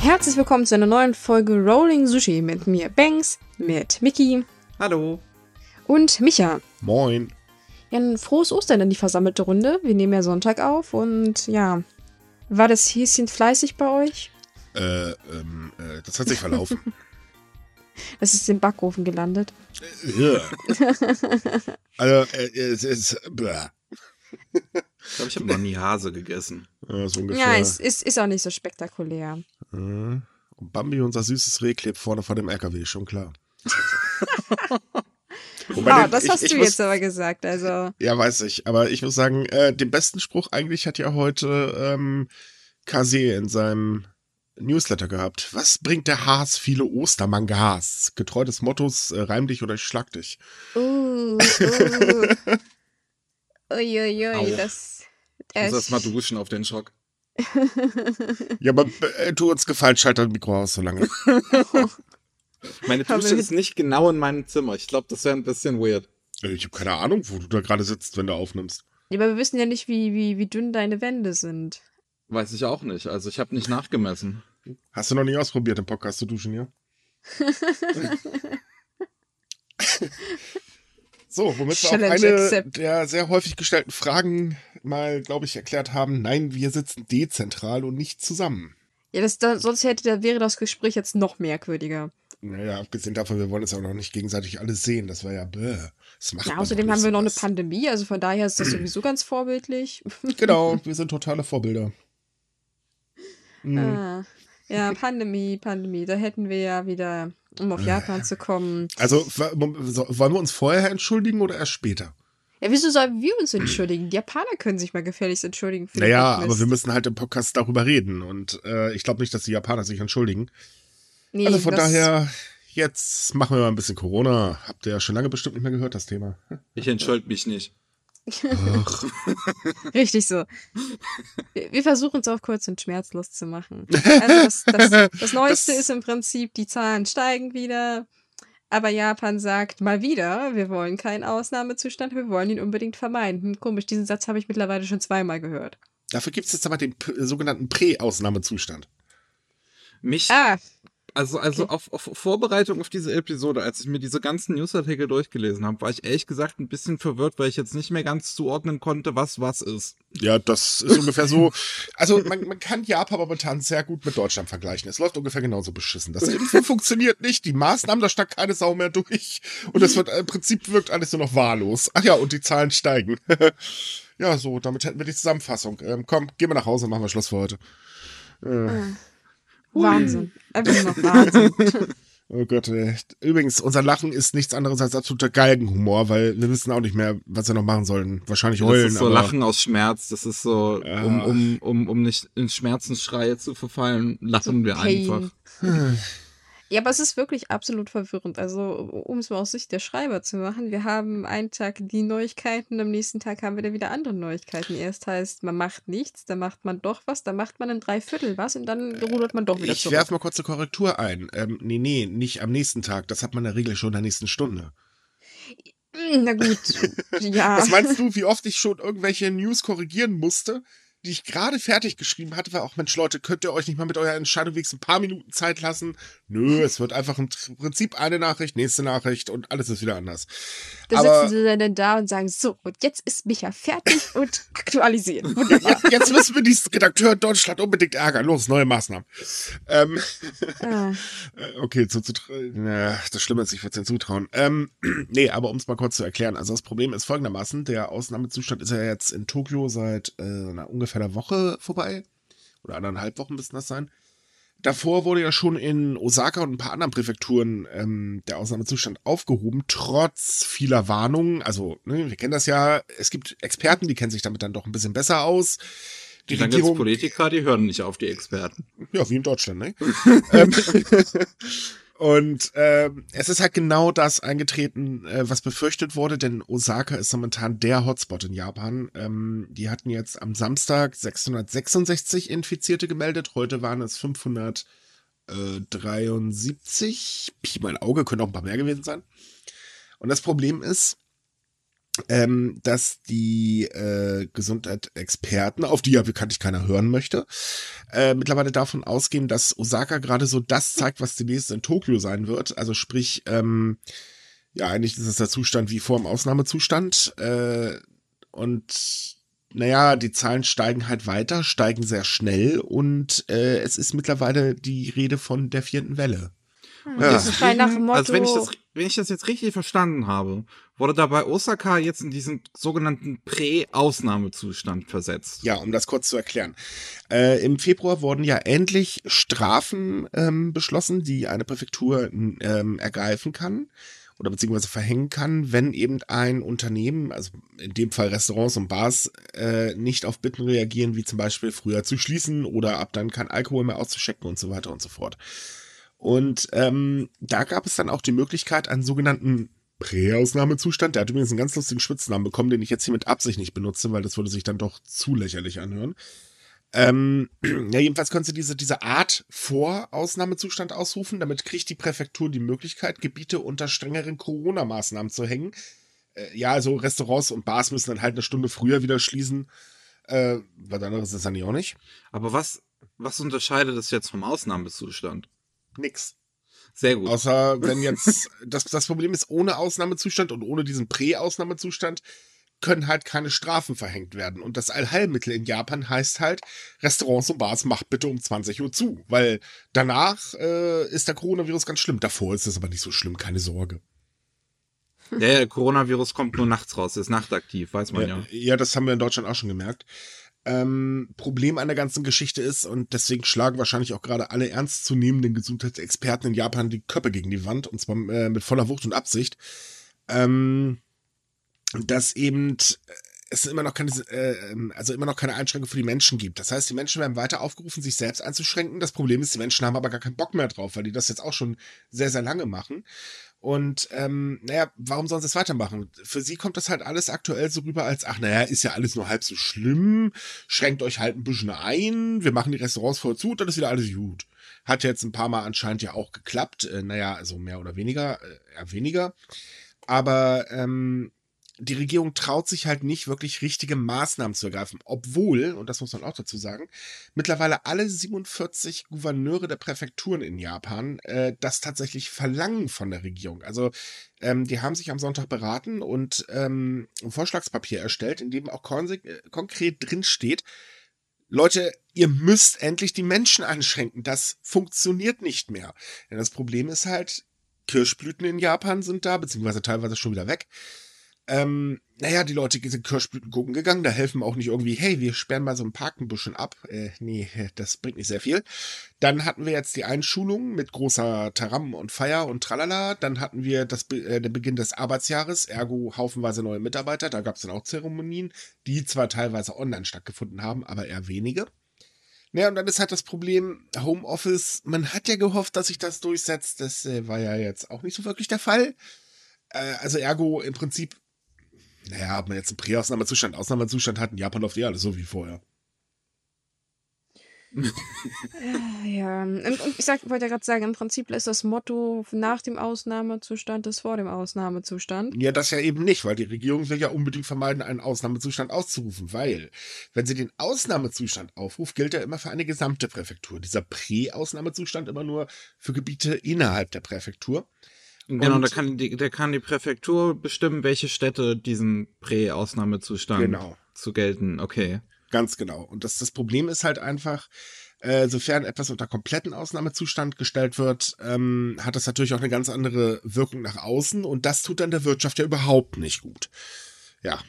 Herzlich willkommen zu einer neuen Folge Rolling Sushi mit mir, Banks, mit Mickey Hallo. und Micha. Moin. Ja, ein frohes Ostern in die versammelte Runde. Wir nehmen ja Sonntag auf und ja, war das Häschen fleißig bei euch? Äh, ähm, äh, das hat sich verlaufen. Es ist im Backofen gelandet. ja. Also, äh, es ist. Bäh. Ich glaube, ich habe noch nie Hase gegessen. Ja, so ungefähr. Ja, es ist, ist auch nicht so spektakulär. Äh, Und Bambi, unser süßes Reh, klebt vorne vor dem LKW, schon klar. Wobei den- das ich- hast ich du muss- jetzt aber gesagt. Also, Ja, weiß ich. Aber ich muss sagen, äh, den besten Spruch eigentlich hat ja heute ähm, Kase in seinem Newsletter gehabt. Was bringt der Haas viele Ostermangas? Getreu des Mottos, äh, reim dich oder ich schlag dich. uh, uh. Uiuiui, das. Ich muss das- erst mal duschen auf den Schock. Ja, aber äh, tu uns gefallen, schalt dein Mikro aus so lange. Meine Dusche wir- ist nicht genau in meinem Zimmer. Ich glaube, das wäre ein bisschen weird. Äh, Ich habe keine Ahnung, wo du da gerade sitzt, wenn du aufnimmst. Ja, aber wir wissen ja nicht, wie, wie, wie dünn deine Wände sind. Weiß ich auch nicht. Also ich habe nicht nachgemessen. Hast du noch nie ausprobiert, im Podcast zu duschen, ja? so, womit wir Challenge auch eine accept. der sehr häufig gestellten Fragen mal, glaube ich, erklärt haben. Nein, wir sitzen dezentral und nicht zusammen. Ja, das, da, sonst hätte, da wäre das Gespräch jetzt noch merkwürdiger. Naja, abgesehen davon, wir wollen es auch noch nicht gegenseitig alles sehen. Das war ja bäh. Das macht Ja, außerdem haben wir noch eine. Pandemie, also von daher ist das sowieso ganz vorbildlich. Genau, wir sind totale Vorbilder. Mhm. Ah, ja, Pandemie, Pandemie. Da hätten wir ja wieder, um auf Japan zu kommen. Also, wollen wir uns vorher entschuldigen oder erst später? Ja, wieso sollen wir uns entschuldigen? Die Japaner können sich mal gefälligst entschuldigen Naja, aber wir müssen halt im Podcast darüber reden. Und äh, ich glaube nicht, dass die Japaner sich entschuldigen. Nee, also von daher, jetzt machen wir mal ein bisschen Corona. Habt ihr ja schon lange bestimmt nicht mehr gehört, das Thema. Ich entschuldige mich nicht. Richtig so. Wir, wir versuchen es auch kurz und schmerzlos zu machen. Also das, das, das Neueste Das- ist im Prinzip, die Zahlen steigen wieder. Aber Japan sagt mal wieder, wir wollen keinen Ausnahmezustand, wir wollen ihn unbedingt vermeiden. Hm, komisch, diesen Satz habe ich mittlerweile schon zweimal gehört. dafür gibt es jetzt aber den sogenannten Prä-Ausnahmezustand. Mich, Ah, also, also okay. auf, auf Vorbereitung auf diese Episode, als ich mir diese ganzen Newsartikel durchgelesen habe, war ich ehrlich gesagt ein bisschen verwirrt, weil ich jetzt nicht mehr ganz zuordnen konnte, was was ist. Ja, das ist ungefähr so. Also man, man kann Japan momentan sehr gut mit Deutschland vergleichen. Es läuft ungefähr genauso beschissen. Das Impfen funktioniert nicht, die Maßnahmen, da steckt keine Sau mehr durch. Und es wird im Prinzip wirkt alles nur noch wahllos. Ach ja, und die Zahlen steigen. ja, so, damit hätten wir die Zusammenfassung. Ähm, komm, gehen wir nach Hause, machen wir Schluss für heute. Äh, Wahnsinn. Einfach nur noch Wahnsinn. oh Gott, ey. Übrigens, unser Lachen ist nichts anderes als absoluter Galgenhumor, weil wir wissen auch nicht mehr, was wir noch machen sollen. Wahrscheinlich heulen, das ist so aber Lachen aus Schmerz. Das ist so, Ja. um, um, um, um nicht in Schmerzensschreie zu verfallen, lachen wir Pain. einfach. Ja, aber es ist wirklich absolut verwirrend. Also, um es mal aus Sicht der Schreiber zu machen, wir haben einen Tag die Neuigkeiten, am nächsten Tag haben wir dann wieder andere Neuigkeiten. Erst heißt, man macht nichts, dann macht man doch was, dann macht man ein Dreiviertel was und dann rudert man doch wieder Ich zurück. werfe mal kurz eine Korrektur ein. Ähm, nee, nee, nicht am nächsten Tag. Das hat man in der Regel schon in der nächsten Stunde. Hm, Na gut, ja. Was meinst du, wie oft ich schon irgendwelche News korrigieren musste, die ich gerade fertig geschrieben hatte, war auch, Mensch, Leute, könnt ihr euch nicht mal mit eurer Entscheidung wenigstens ein paar Minuten Zeit lassen? Nö, es wird einfach im Prinzip eine Nachricht, nächste Nachricht und alles ist wieder anders. Da aber- sitzen sie dann da und sagen, so, und jetzt ist Micha fertig und aktualisieren. Wunderbar. Jetzt, müssen wir diesen Redakteur in Deutschland unbedingt ärgern. Los, neue Maßnahmen. Ähm, Ah, Okay, zu, zu, na, das Schlimme ist, ich würde es zutrauen. Ähm, nee, aber um es mal kurz zu erklären. Also das Problem ist folgendermaßen, der Ausnahmezustand ist ja jetzt in Tokio seit äh, ungefähr einer Woche vorbei. Oder anderthalb Wochen müssten das sein. Davor wurde ja schon in Osaka und ein paar anderen Präfekturen ähm, der Ausnahmezustand aufgehoben, trotz vieler Warnungen. Also, ne, wir kennen das ja, es gibt Experten, die kennen sich damit dann doch ein bisschen besser aus. Die dann jetzt Politiker, die hören nicht auf die Experten. ja, wie in Deutschland, ne? ähm, und ähm, es ist halt genau das eingetreten, äh, was befürchtet wurde, denn Osaka ist momentan der Hotspot in Japan. Ähm, die hatten jetzt am Samstag 666 Infizierte gemeldet, heute waren es 573. Pi, mein Auge, können auch ein paar mehr gewesen sein. Und das Problem ist, ähm, dass die äh, Gesundheitsexperten, auf die ja bekanntlich keiner hören möchte, äh, mittlerweile davon ausgehen, dass Osaka gerade so das zeigt, was demnächst in Tokio sein wird. Also sprich, ähm, ja, eigentlich ist es der Zustand wie vor dem Ausnahmezustand. Äh, und naja, die Zahlen steigen halt weiter, steigen sehr schnell und äh, es ist mittlerweile die Rede von der vierten Welle. Hm, Ja. Also wenn ich, das, wenn ich das jetzt richtig verstanden habe, wurde da bei Osaka jetzt in diesen sogenannten Prä-Ausnahmezustand versetzt. Ja, um das kurz zu erklären. Äh, Im Februar wurden ja endlich Strafen ähm, beschlossen, die eine Präfektur ähm, ergreifen kann oder beziehungsweise verhängen kann, wenn eben ein Unternehmen, also in dem Fall Restaurants und Bars, äh, nicht auf Bitten reagieren, wie zum Beispiel früher zu schließen oder ab dann kein Alkohol mehr auszuschecken und so weiter und so fort. Und ähm, da gab es dann auch die Möglichkeit, einen sogenannten Präausnahmezustand, der hat übrigens einen ganz lustigen Spitznamen bekommen, den ich jetzt hier mit Absicht nicht benutze, weil das würde sich dann doch zu lächerlich anhören. Ähm, ja, jedenfalls konnte sie diese, diese Art Vorausnahmezustand ausrufen. Damit kriegt die Präfektur die Möglichkeit, Gebiete unter strengeren Corona-Maßnahmen zu hängen. Äh, ja, also Restaurants und Bars müssen dann halt eine Stunde früher wieder schließen. Äh, was anderes ist dann auch nicht. Aber was, was unterscheidet das jetzt vom Ausnahmezustand? Nix. Sehr gut. Außer wenn jetzt, das, das Problem ist, ohne Ausnahmezustand und ohne diesen Prä-Ausnahmezustand können halt keine Strafen verhängt werden. Und das Allheilmittel in Japan heißt halt, Restaurants und Bars macht bitte um 20 Uhr zu. Weil danach äh, ist der Coronavirus ganz schlimm. Davor ist es aber nicht so schlimm, keine Sorge. Der Coronavirus kommt nur nachts raus, ist nachtaktiv, weiß man ja. Ja, ja, das haben wir in Deutschland auch schon gemerkt. Ähm, Problem an der ganzen Geschichte ist, und deswegen schlagen wahrscheinlich auch gerade alle ernstzunehmenden Gesundheitsexperten in Japan die Köpfe gegen die Wand, und zwar äh, mit voller Wucht und Absicht, ähm, dass eben äh, es immer noch keine, äh, also immer noch keine Einschränkung für die Menschen gibt. Das heißt, die Menschen werden weiter aufgerufen, sich selbst einzuschränken. Das Problem ist, die Menschen haben aber gar keinen Bock mehr drauf, weil die das jetzt auch schon sehr, sehr lange machen. Und ähm, naja, warum sollen sie es weitermachen? Für sie kommt das halt alles aktuell so rüber als, ach naja, ist ja alles nur halb so schlimm, schränkt euch halt ein bisschen ein, wir machen die Restaurants voll zu, dann ist wieder alles gut. Hat jetzt ein paar Mal anscheinend ja auch geklappt, äh, naja, also mehr oder weniger, äh, eher weniger. Aber ähm, die Regierung traut sich halt nicht wirklich richtige Maßnahmen zu ergreifen, obwohl, und das muss man auch dazu sagen, mittlerweile alle 47 Gouverneure der Präfekturen in Japan äh, das tatsächlich verlangen von der Regierung. Also ähm, die haben sich am Sonntag beraten und ähm, ein Vorschlagspapier erstellt, in dem auch äh, konkret drin steht, Leute, ihr müsst endlich die Menschen einschränken. Das funktioniert nicht mehr. Denn das Problem ist halt, Kirschblüten in Japan sind da, beziehungsweise teilweise schon wieder weg. Ähm, naja, die Leute sind Kirschblüten gucken gegangen, da helfen auch nicht irgendwie, hey, wir sperren mal so ein Park ein bisschen ab. Äh, nee, das bringt nicht sehr viel. Dann hatten wir jetzt die Einschulung mit großer Taram und Feier und Tralala. Dann hatten wir das, äh, den Beginn des Arbeitsjahres, ergo haufenweise neue Mitarbeiter. Da gab es dann auch Zeremonien, die zwar teilweise online stattgefunden haben, aber eher wenige. Naja, und dann ist halt das Problem, Homeoffice, man hat ja gehofft, dass sich das durchsetzt. Das äh, war ja jetzt auch nicht so wirklich der Fall. Äh, also ergo im Prinzip naja, ob man jetzt einen Prä-Ausnahmezustand, Ausnahmezustand hat, in Japan läuft eh alles so wie vorher. Ja, und, und ich sag, wollte ja gerade sagen, im Prinzip ist das Motto nach dem Ausnahmezustand ist vor dem Ausnahmezustand. Ja, das ja eben nicht, weil die Regierung will ja unbedingt vermeiden, einen Ausnahmezustand auszurufen, weil, wenn sie den Ausnahmezustand aufruft, gilt er immer für eine gesamte Präfektur. Dieser Prä-Ausnahmezustand immer nur für Gebiete innerhalb der Präfektur. Genau, Und- da kann die, da kann die Präfektur bestimmen, welche Städte diesen Prä-Ausnahmezustand Genau. zu gelten. Okay. Ganz genau. Und das, das Problem ist halt einfach, äh, sofern etwas unter kompletten Ausnahmezustand gestellt wird, ähm, hat das natürlich auch eine ganz andere Wirkung nach außen und das tut dann der Wirtschaft ja überhaupt nicht gut. Ja,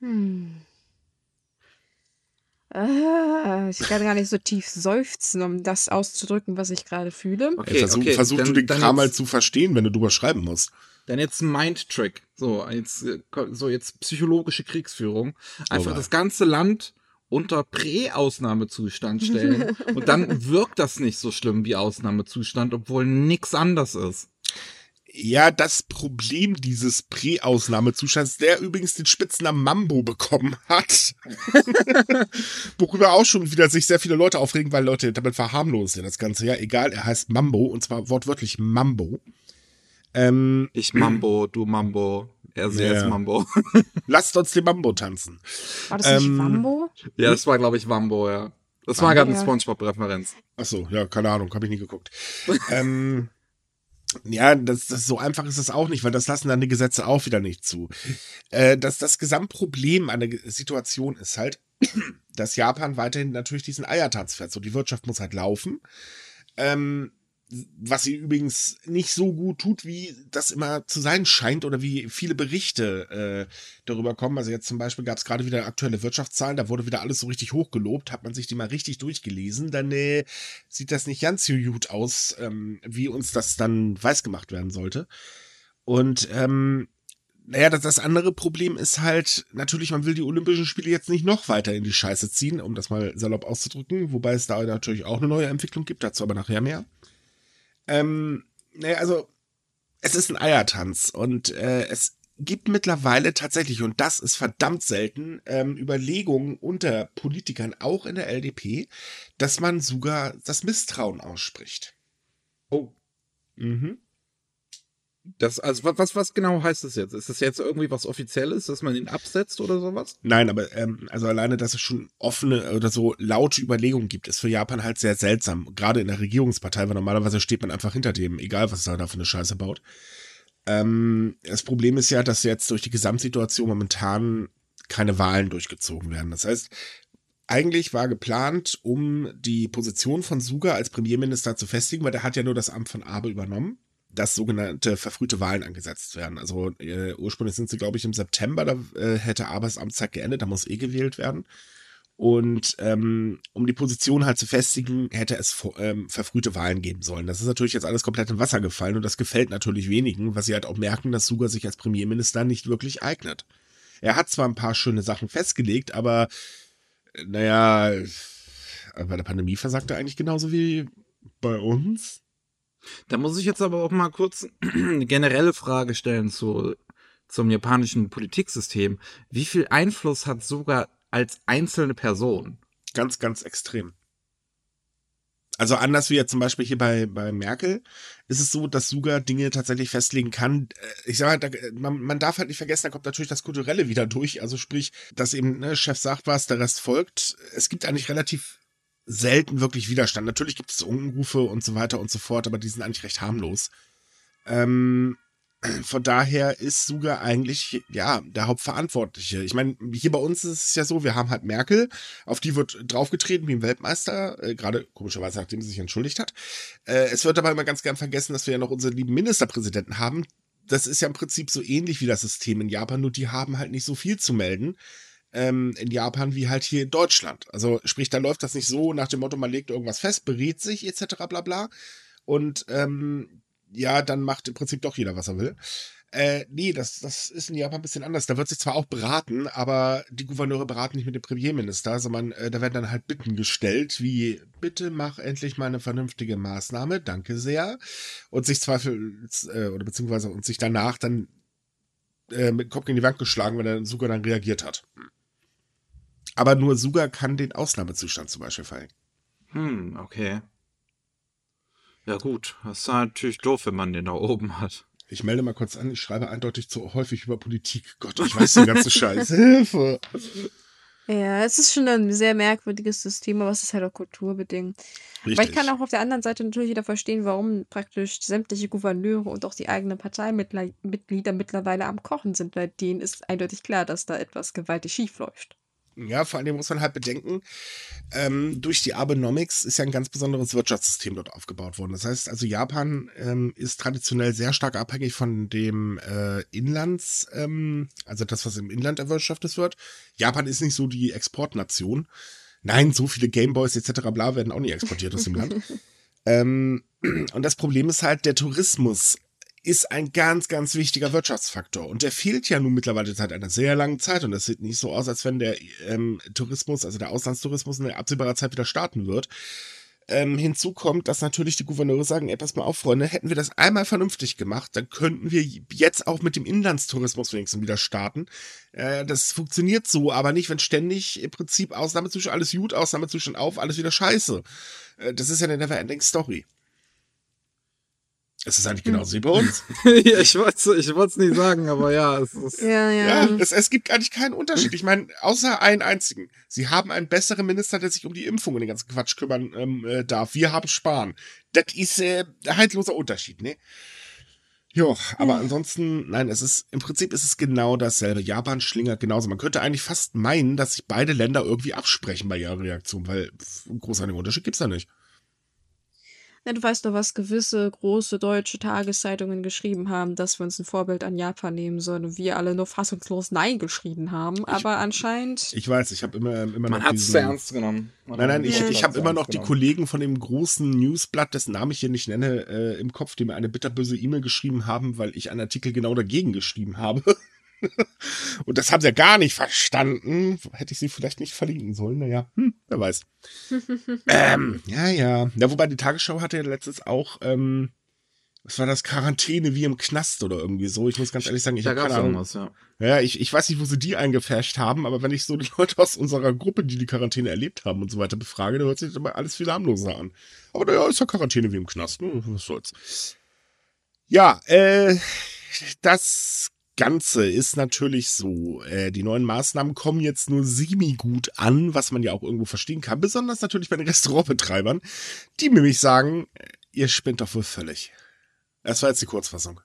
Hm. Ah, ich kann gar nicht so tief seufzen, um das auszudrücken, was ich gerade fühle. Okay, versuch, okay. versuch dann, du den Kram mal jetzt, zu verstehen, wenn du drüber schreiben musst. Dann jetzt ein Mind-Trick. So, jetzt, äh, so jetzt psychologische Kriegsführung. Einfach Oh, das ganze Land unter Prä-Ausnahmezustand stellen. und dann wirkt das nicht so schlimm wie Ausnahmezustand, obwohl nix anders ist. Ja, das Problem dieses Prä-Ausnahmezustands, der übrigens den Spitznamen Mambo bekommen hat, worüber auch schon wieder sich sehr viele Leute aufregen, weil Leute damit verharmlosen das Ganze. Ja, egal, er heißt Mambo und zwar wortwörtlich Mambo. Ähm, Ich Mambo, du Mambo. Er sehr Ja. jetzt Mambo. Lasst uns den Mambo tanzen. War das nicht Ähm, Wambo? ja, das war, glaube ich, Mambo, ja. Das war gerade eine Ja. Spongebob-Referenz. Ach so, ja, keine Ahnung, habe ich nie geguckt. ähm, ja, das, das so einfach ist es auch nicht, weil das lassen dann die Gesetze auch wieder nicht zu. Äh, das, das Gesamtproblem an der Situation ist halt, dass Japan weiterhin natürlich diesen Eiertanz fährt. So, die Wirtschaft muss halt laufen. Ähm, was sie übrigens nicht so gut tut, wie das immer zu sein scheint oder wie viele Berichte äh, darüber kommen. Also jetzt zum Beispiel gab es gerade wieder aktuelle Wirtschaftszahlen, da wurde wieder alles so richtig hochgelobt, hat man sich die mal richtig durchgelesen, dann äh, sieht das nicht ganz so gut aus, ähm, wie uns das dann weiß gemacht werden sollte. Und ähm, naja, das, das andere Problem ist halt, natürlich, man will die Olympischen Spiele jetzt nicht noch weiter in die Scheiße ziehen, um das mal salopp auszudrücken, wobei es da natürlich auch eine neue Entwicklung gibt, dazu aber nachher mehr. Ähm, naja, also, es ist ein Eiertanz und äh, es gibt mittlerweile tatsächlich, und das ist verdammt selten, ähm, Überlegungen unter Politikern, auch in der LDP, dass man sogar das Misstrauen ausspricht. Oh. Mhm. Das, also, wa- was, was genau heißt das jetzt? Ist das jetzt irgendwie was Offizielles, dass man ihn absetzt oder sowas? Nein, aber ähm, also alleine, dass es schon offene oder so laute Überlegungen gibt, ist für Japan halt sehr seltsam. Gerade in der Regierungspartei, weil normalerweise steht man einfach hinter dem, egal was er da für eine Scheiße baut. Ähm, das Problem ist ja, dass jetzt durch die Gesamtsituation momentan keine Wahlen durchgezogen werden. Das heißt, eigentlich war geplant, um die Position von Suga als Premierminister zu festigen, weil der hat ja nur das Amt von Abe übernommen, dass sogenannte verfrühte Wahlen angesetzt werden. Also äh, ursprünglich sind sie, glaube ich, im September, da äh, hätte Abes Amtszeit geendet, da muss eh gewählt werden. Und ähm, um die Position halt zu festigen, hätte es ähm, verfrühte Wahlen geben sollen. Das ist natürlich jetzt alles komplett im Wasser gefallen und das gefällt natürlich wenigen, was sie halt auch merken, dass Suga sich als Premierminister nicht wirklich eignet. Er hat zwar ein paar schöne Sachen festgelegt, aber äh, naja, äh, bei der Pandemie versagt er eigentlich genauso wie bei uns. Da muss ich jetzt aber auch mal kurz eine generelle Frage stellen zu, zum japanischen Politiksystem. Wie viel Einfluss hat sogar als einzelne Person? Ganz, ganz extrem. Also anders wie jetzt zum Beispiel hier bei, bei Merkel ist es so, dass Suga Dinge tatsächlich festlegen kann. Äh, Ich sage halt, da- man, man darf halt nicht vergessen, da kommt natürlich das Kulturelle wieder durch. Also sprich, dass eben ne, Chef sagt was, der Rest folgt. Es gibt eigentlich relativ selten wirklich Widerstand. Natürlich gibt es Unrufe und so weiter und so fort, aber die sind eigentlich recht harmlos. Ähm, von daher ist Suga eigentlich, ja, der Hauptverantwortliche. Ich meine, hier bei uns ist es ja so, wir haben halt Merkel, auf die wird draufgetreten wie ein Weltmeister, äh, gerade komischerweise, nachdem sie sich entschuldigt hat. Äh, es wird aber immer ganz gern vergessen, dass wir ja noch unseren lieben Ministerpräsidenten haben. Das ist ja im Prinzip so ähnlich wie das System in Japan, nur die haben halt nicht so viel zu melden ähm, in Japan wie halt hier in Deutschland. Also sprich, da läuft das nicht so nach dem Motto, man legt irgendwas fest, berät sich etc. bla bla. Und ähm, ja, dann macht im Prinzip doch jeder, was er will. Äh, nee, das, das ist in Japan ein bisschen anders. Da wird sich zwar auch beraten, aber die Gouverneure beraten nicht mit dem Premierminister, sondern äh, da werden dann halt Bitten gestellt, wie, bitte mach endlich mal eine vernünftige Maßnahme, danke sehr. Und sich zweifels, äh, oder beziehungsweise und sich danach dann äh, mit dem Kopf gegen die Wand geschlagen, wenn er Suga dann reagiert hat. Aber nur Suga kann den Ausnahmezustand zum Beispiel verhängen. Hm, okay. Ja gut, das ist natürlich doof, wenn man den da oben hat. Ich melde mal kurz an, ich schreibe eindeutig zu häufig über Politik. Gott, ich weiß den ganzen Scheiß. Hilfe! Ja, es ist schon ein sehr merkwürdiges System, aber es ist halt auch kulturbedingt. Richtig. Aber ich kann auch auf der anderen Seite natürlich wieder verstehen, warum praktisch sämtliche Gouverneure und auch die eigenen Parteimitglieder mittlerweile am Kochen sind, weil denen ist eindeutig klar, dass da etwas gewaltig schief läuft. Ja, vor allem muss man halt bedenken, ähm, durch die Abenomics ist ja ein ganz besonderes Wirtschaftssystem dort aufgebaut worden. Das heißt, also Japan ähm, ist traditionell sehr stark abhängig von dem äh, Inlands, ähm, also das, was im Inland erwirtschaftet wird. Japan ist nicht so die Exportnation. Nein, so viele Gameboys etc. bla werden auch nicht exportiert aus dem Land. Ähm, und das Problem ist halt, der Tourismus ist ein ganz, ganz wichtiger Wirtschaftsfaktor. Und der fehlt ja nun mittlerweile seit einer sehr langen Zeit. Und das sieht nicht so aus, als wenn der ähm, Tourismus, also der Auslandstourismus in absehbarer Zeit wieder starten wird. Ähm, hinzu kommt, dass natürlich die Gouverneure sagen, ey, pass mal auf, Freunde, hätten wir das einmal vernünftig gemacht, dann könnten wir jetzt auch mit dem Inlandstourismus wenigstens wieder starten. Äh, das funktioniert so, aber nicht, wenn ständig im Prinzip Ausnahmezustand, alles gut, Ausnahmezustand auf, alles wieder scheiße. Äh, das ist ja eine never-ending Story. Es ist eigentlich genauso wie bei uns. ja, ich wollte ich es nicht sagen, aber ja, es ist. Ja, ja. Ja, es, es gibt eigentlich keinen Unterschied. Ich meine, außer einen einzigen. Sie haben einen besseren Minister, der sich um die Impfung und den ganzen Quatsch kümmern ähm, äh, darf. Wir haben Spahn. Das ist äh, ein haltloser Unterschied, ne? Jo, aber ansonsten, nein, es ist, im Prinzip ist es genau dasselbe. Japan schlingert genauso. Man könnte eigentlich fast meinen, dass sich beide Länder irgendwie absprechen bei ihrer Reaktion, weil einen großartigen Unterschied gibt's da nicht. Ja, du weißt doch, was gewisse große deutsche Tageszeitungen geschrieben haben, dass wir uns ein Vorbild an Japan nehmen sollen und wir alle nur fassungslos Nein geschrieben haben. Aber anscheinend. Ich weiß, ich habe immer, immer Man noch hat es sehr ernst genommen. Man Nein, nein, ich, Ja. ich habe immer noch die Kollegen. Kollegen von dem großen Newsblatt, dessen Namen ich hier nicht nenne, äh, im Kopf, die mir eine bitterböse E-Mail geschrieben haben, weil ich einen Artikel genau dagegen geschrieben habe. Und das haben sie ja gar nicht verstanden. Hätte ich sie vielleicht nicht verlinken sollen. Naja, hm, wer weiß. ähm, ja, ja. Ja, wobei die Tagesschau hatte ja letztens auch, ähm, was war das, Quarantäne wie im Knast oder irgendwie so. Ich muss ganz ehrlich sagen, ich habe keine Ahnung. ja. Ja, ich, ich weiß nicht, wo sie die eingefärscht haben, aber wenn ich so die Leute aus unserer Gruppe, die die Quarantäne erlebt haben und so weiter befrage, dann hört sich das immer alles viel harmloser an. Aber naja, ist ja Quarantäne wie im Knast, ne? Was soll's. Ja, äh, das Ganze ist natürlich so. Äh, die neuen Maßnahmen kommen jetzt nur semi-gut an, was man ja auch irgendwo verstehen kann. Besonders natürlich bei den Restaurantbetreibern, die nämlich sagen, äh, ihr spinnt doch wohl völlig. Das war jetzt die Kurzfassung.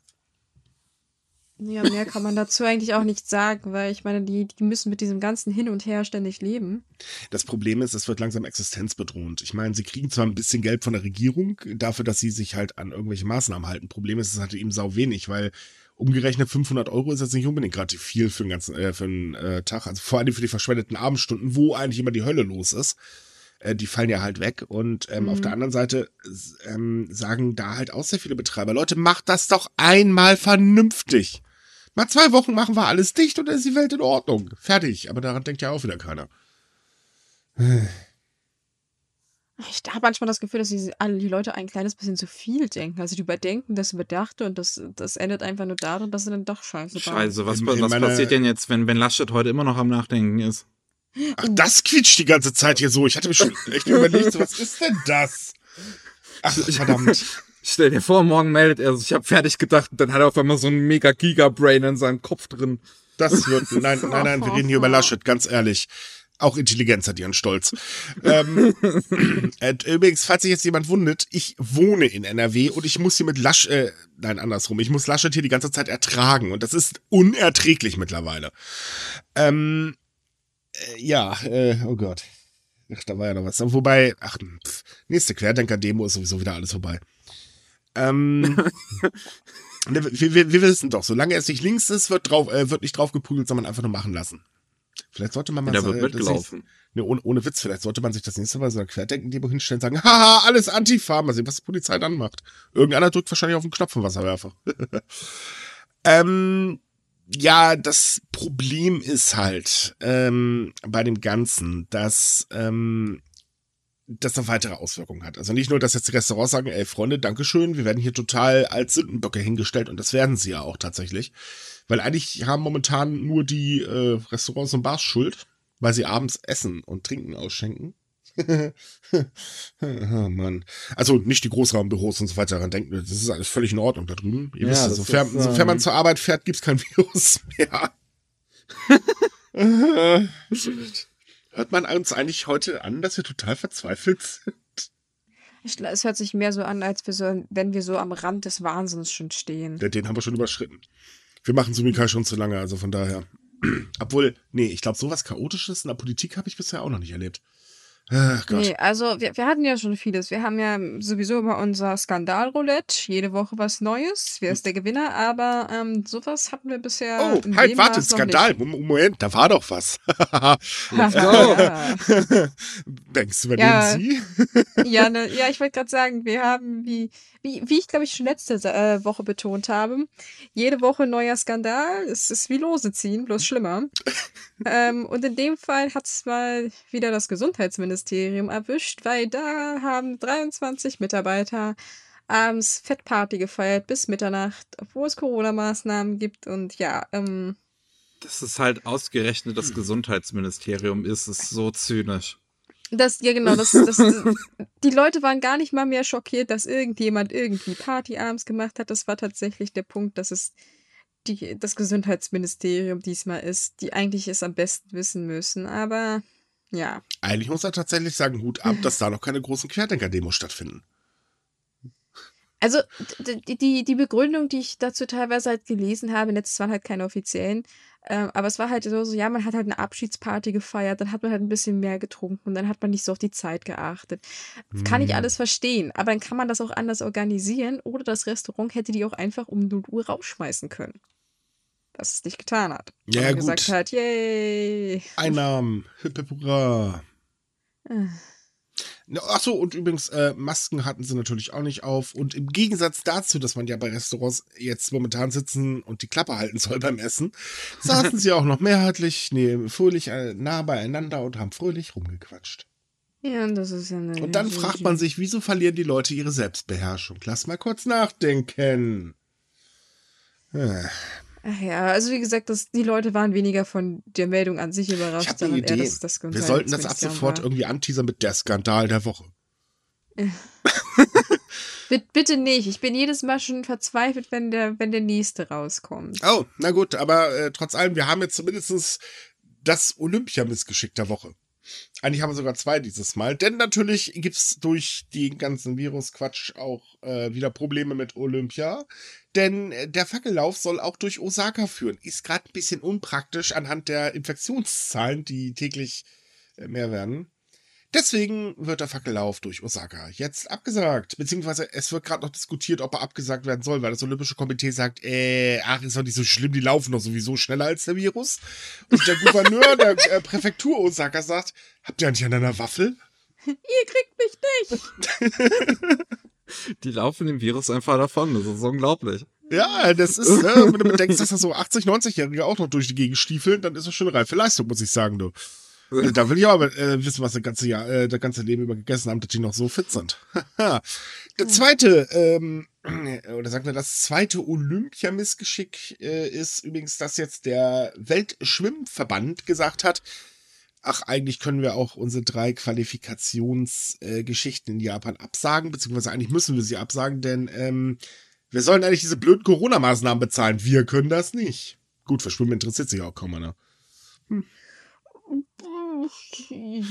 Ja, mehr kann man dazu eigentlich auch nicht sagen, weil ich meine, die, die müssen mit diesem ganzen Hin und Her ständig leben. Das Problem ist, es wird langsam existenzbedrohend. Ich meine, sie kriegen zwar ein bisschen Geld von der Regierung dafür, dass sie sich halt an irgendwelche Maßnahmen halten. Problem ist, es halt eben sau wenig, weil umgerechnet 500 Euro ist jetzt nicht unbedingt gerade viel für den ganzen äh, für einen äh, Tag. Also vor allem für die verschwendeten Abendstunden, wo eigentlich immer die Hölle los ist. Äh, die fallen ja halt weg. Und ähm, auf der anderen Seite ähm, sagen da halt auch sehr viele Betreiber, Leute, macht das doch einmal vernünftig. Mal zwei Wochen machen wir alles dicht und dann ist die Welt in Ordnung. Fertig. Aber daran denkt ja auch wieder keiner. Habe manchmal das Gefühl, dass die, alle die Leute ein kleines bisschen zu viel denken. Also die überdenken das Überdachte und das, das endet einfach nur darin, dass sie dann doch Scheiße bauen. Scheiße, was, was meiner- passiert denn jetzt, wenn Ben Laschet heute immer noch am Nachdenken ist? Ach, das quietscht die ganze Zeit hier so. Ich hatte mir schon echt überlegt, so, was ist denn das? Ach, verdammt. Stell dir vor, morgen meldet er sich, ich habe fertig gedacht, dann hat er auf einmal so ein mega Giga-Brain in seinem Kopf drin. Das wird, nein, nein, nein, wir reden hier über Laschet, ganz ehrlich. Auch Intelligenz hat ihren Stolz. ähm, äh, übrigens, falls sich jetzt jemand wundert, ich wohne in NRW und ich muss hier mit Lasch, äh, nein, andersrum, ich muss Laschet hier die ganze Zeit ertragen und das ist unerträglich mittlerweile. Ähm, äh, ja, äh, oh Gott. Ach, da war ja noch was. Wobei, ach, pff, nächste Querdenker-Demo ist sowieso wieder alles vorbei. Ähm, ne, wir, wir, wir wissen doch, solange es nicht links ist, wird, drauf, äh, wird nicht drauf geprügelt, sondern einfach nur machen lassen. Vielleicht sollte man mal Da so- wird das mitgelaufen. Ne, ohne, ohne Witz, vielleicht sollte man sich das nächste Mal so eine Querdenken-Demo hinstellen und sagen, haha, alles Antifa, mal sehen, was die Polizei dann macht. Irgendeiner drückt wahrscheinlich auf den Knopf vom Wasserwerfer. ähm, ja, das Problem ist halt ähm, bei dem Ganzen, dass ähm, das noch weitere Auswirkungen hat. Also nicht nur, dass jetzt die Restaurants sagen, ey Freunde, Dankeschön, wir werden hier total als Sündenböcke hingestellt und das werden sie ja auch tatsächlich. Weil eigentlich haben momentan nur die äh, Restaurants und Bars Schuld, weil sie abends Essen und Trinken ausschenken. oh Mann. Also nicht die Großraumbüros und so weiter daran denken, das ist alles völlig in Ordnung da drüben. Ihr Ja, wisst, das sofern, ist, ähm, sofern man zur Arbeit fährt, gibt's kein Virus mehr. Hört man uns eigentlich heute an, dass wir total verzweifelt sind? Ich, es hört sich mehr so an, als wir so, wenn wir so am Rand des Wahnsinns schon stehen. Den, den haben wir schon überschritten. Wir machen Sumika schon zu lange, also von daher. Obwohl, nee, ich glaube, sowas Chaotisches in der Politik habe ich bisher auch noch nicht erlebt. Ach Gott. Nee, also wir, wir hatten ja schon vieles. Wir haben ja sowieso immer unser Skandalroulette, jede Woche was Neues. Wer ist der Gewinner? Aber ähm, sowas hatten wir bisher. Oh, halt, warte, Skandal. Moment, da war doch was. Let's go. du, übernehmen Ja. Sie? Ja, ne, ja, ich wollte gerade sagen, wir haben, wie, wie, wie ich glaube ich schon letzte äh, Woche betont habe, jede Woche ein neuer Skandal. Es ist wie Lose ziehen, bloß schlimmer. ähm, und in dem Fall hat es mal wieder das Gesundheitsministerium erwischt, weil da haben 23 Mitarbeiter abends Fettparty gefeiert bis Mitternacht, obwohl es Corona-Maßnahmen gibt. Und ja, ähm, Das ist halt ausgerechnet das Gesundheitsministerium ist, ist so zynisch. Das, ja, genau, das, das, die Leute waren gar nicht mal mehr schockiert, dass irgendjemand irgendwie Party abends gemacht hat. Das war tatsächlich der Punkt, dass es die, das Gesundheitsministerium diesmal ist, die eigentlich es am besten wissen müssen. Aber ja. Eigentlich muss er tatsächlich sagen, Hut ab, dass da noch keine großen Querdenker-Demos stattfinden. Also die, die, die Begründung, die ich dazu teilweise halt gelesen habe, jetzt waren halt keine offiziellen, äh, aber es war halt so, so, ja, man hat halt eine Abschiedsparty gefeiert, dann hat man halt ein bisschen mehr getrunken und dann hat man nicht so auf die Zeit geachtet. Das kann ich Hm. alles verstehen, aber dann kann man das auch anders organisieren oder das Restaurant hätte die auch einfach um 0 Uhr rausschmeißen können. Was es nicht getan hat. Ja, Sondern gut. gesagt hat, yay. Einnahmen, hip hip hurra. Äh. Ja, Ach so, und übrigens, äh, Masken hatten sie natürlich auch nicht auf. Und im Gegensatz dazu, dass man ja bei Restaurants jetzt momentan sitzen und die Klappe halten soll beim Essen, saßen sie auch noch mehrheitlich, nee, fröhlich äh, nah beieinander und haben fröhlich rumgequatscht. Ja, und das ist ja eine. Und dann fragt man sich, wieso verlieren die Leute ihre Selbstbeherrschung? Lass mal kurz nachdenken. Äh, Ach ja, also wie gesagt, das, die Leute waren weniger von der Meldung an sich überrascht, Ich sondern eher, Idee. dass das Wir sollten das ab sofort war. irgendwie anteasern mit der Skandal der Woche. Bitte, bitte nicht. Ich bin jedes Mal schon verzweifelt, wenn der, wenn der nächste rauskommt. Oh, na gut, aber äh, trotz allem, wir haben jetzt zumindest das Olympia-Missgeschick der Woche. Eigentlich haben wir sogar zwei dieses Mal, denn natürlich gibt's durch den ganzen Virus-Quatsch auch äh, wieder Probleme mit Olympia. Denn äh, der Fackellauf soll auch durch Osaka führen. Ist gerade ein bisschen unpraktisch anhand der Infektionszahlen, die täglich äh, mehr werden. Deswegen wird der Fackellauf durch Osaka jetzt abgesagt. Beziehungsweise es wird gerade noch diskutiert, ob er abgesagt werden soll, weil das Olympische Komitee sagt, äh, ach, ist doch nicht so schlimm, die laufen doch sowieso schneller als der Virus. Und der Gouverneur der äh, Präfektur Osaka sagt, habt ihr nicht an einer Waffel? Ihr kriegt mich nicht. Die laufen dem Virus einfach davon. Das ist unglaublich. Ja, das ist, ne, wenn du bedenkst, dass da so 80, 90-Jährige auch noch durch die Gegend stiefeln, dann ist das schon eine reife Leistung, muss ich sagen, du. Äh, Da will ich aber äh, wissen, was das ganze Jahr, äh, das ganze Leben über gegessen haben, dass die noch so fit sind. Der zweite, ähm, oder sagen wir, das zweite Olympia-Missgeschick äh, ist übrigens, dass jetzt der Weltschwimmverband gesagt hat, ach, eigentlich können wir auch unsere drei Qualifikationsgeschichten äh, in Japan absagen, beziehungsweise eigentlich müssen wir sie absagen, denn ähm, wir sollen eigentlich diese blöden Corona-Maßnahmen bezahlen. Wir können das nicht. Gut, für Schwimmen interessiert sich auch kaum einer.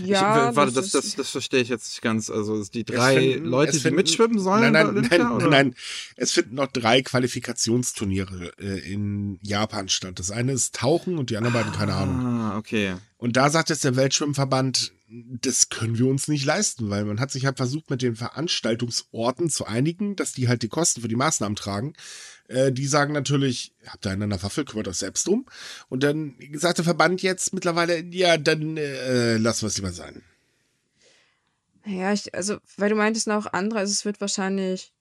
Ja, ich, warte, das das, das, das verstehe ich jetzt nicht ganz. Also die Es drei finden- Leute, es die finden- mitschwimmen sollen Nein, nein, bei nein, Olympia, nein, oder? nein. Es finden noch drei Qualifikationsturniere äh, in Japan statt. Das eine ist Tauchen und die anderen beiden keine Ahnung. Ah, okay. Und da sagt jetzt der Weltschwimmverband, das können wir uns nicht leisten, weil man hat sich halt versucht, mit den Veranstaltungsorten zu einigen, dass die halt die Kosten für die Maßnahmen tragen. Äh, die sagen natürlich, habt ihr einen an der Waffel, kümmert euch selbst um. Und dann sagt der Verband jetzt mittlerweile, ja, dann äh, lassen wir es lieber sein. Ja, ich, also, weil du meintest noch andere, also es wird wahrscheinlich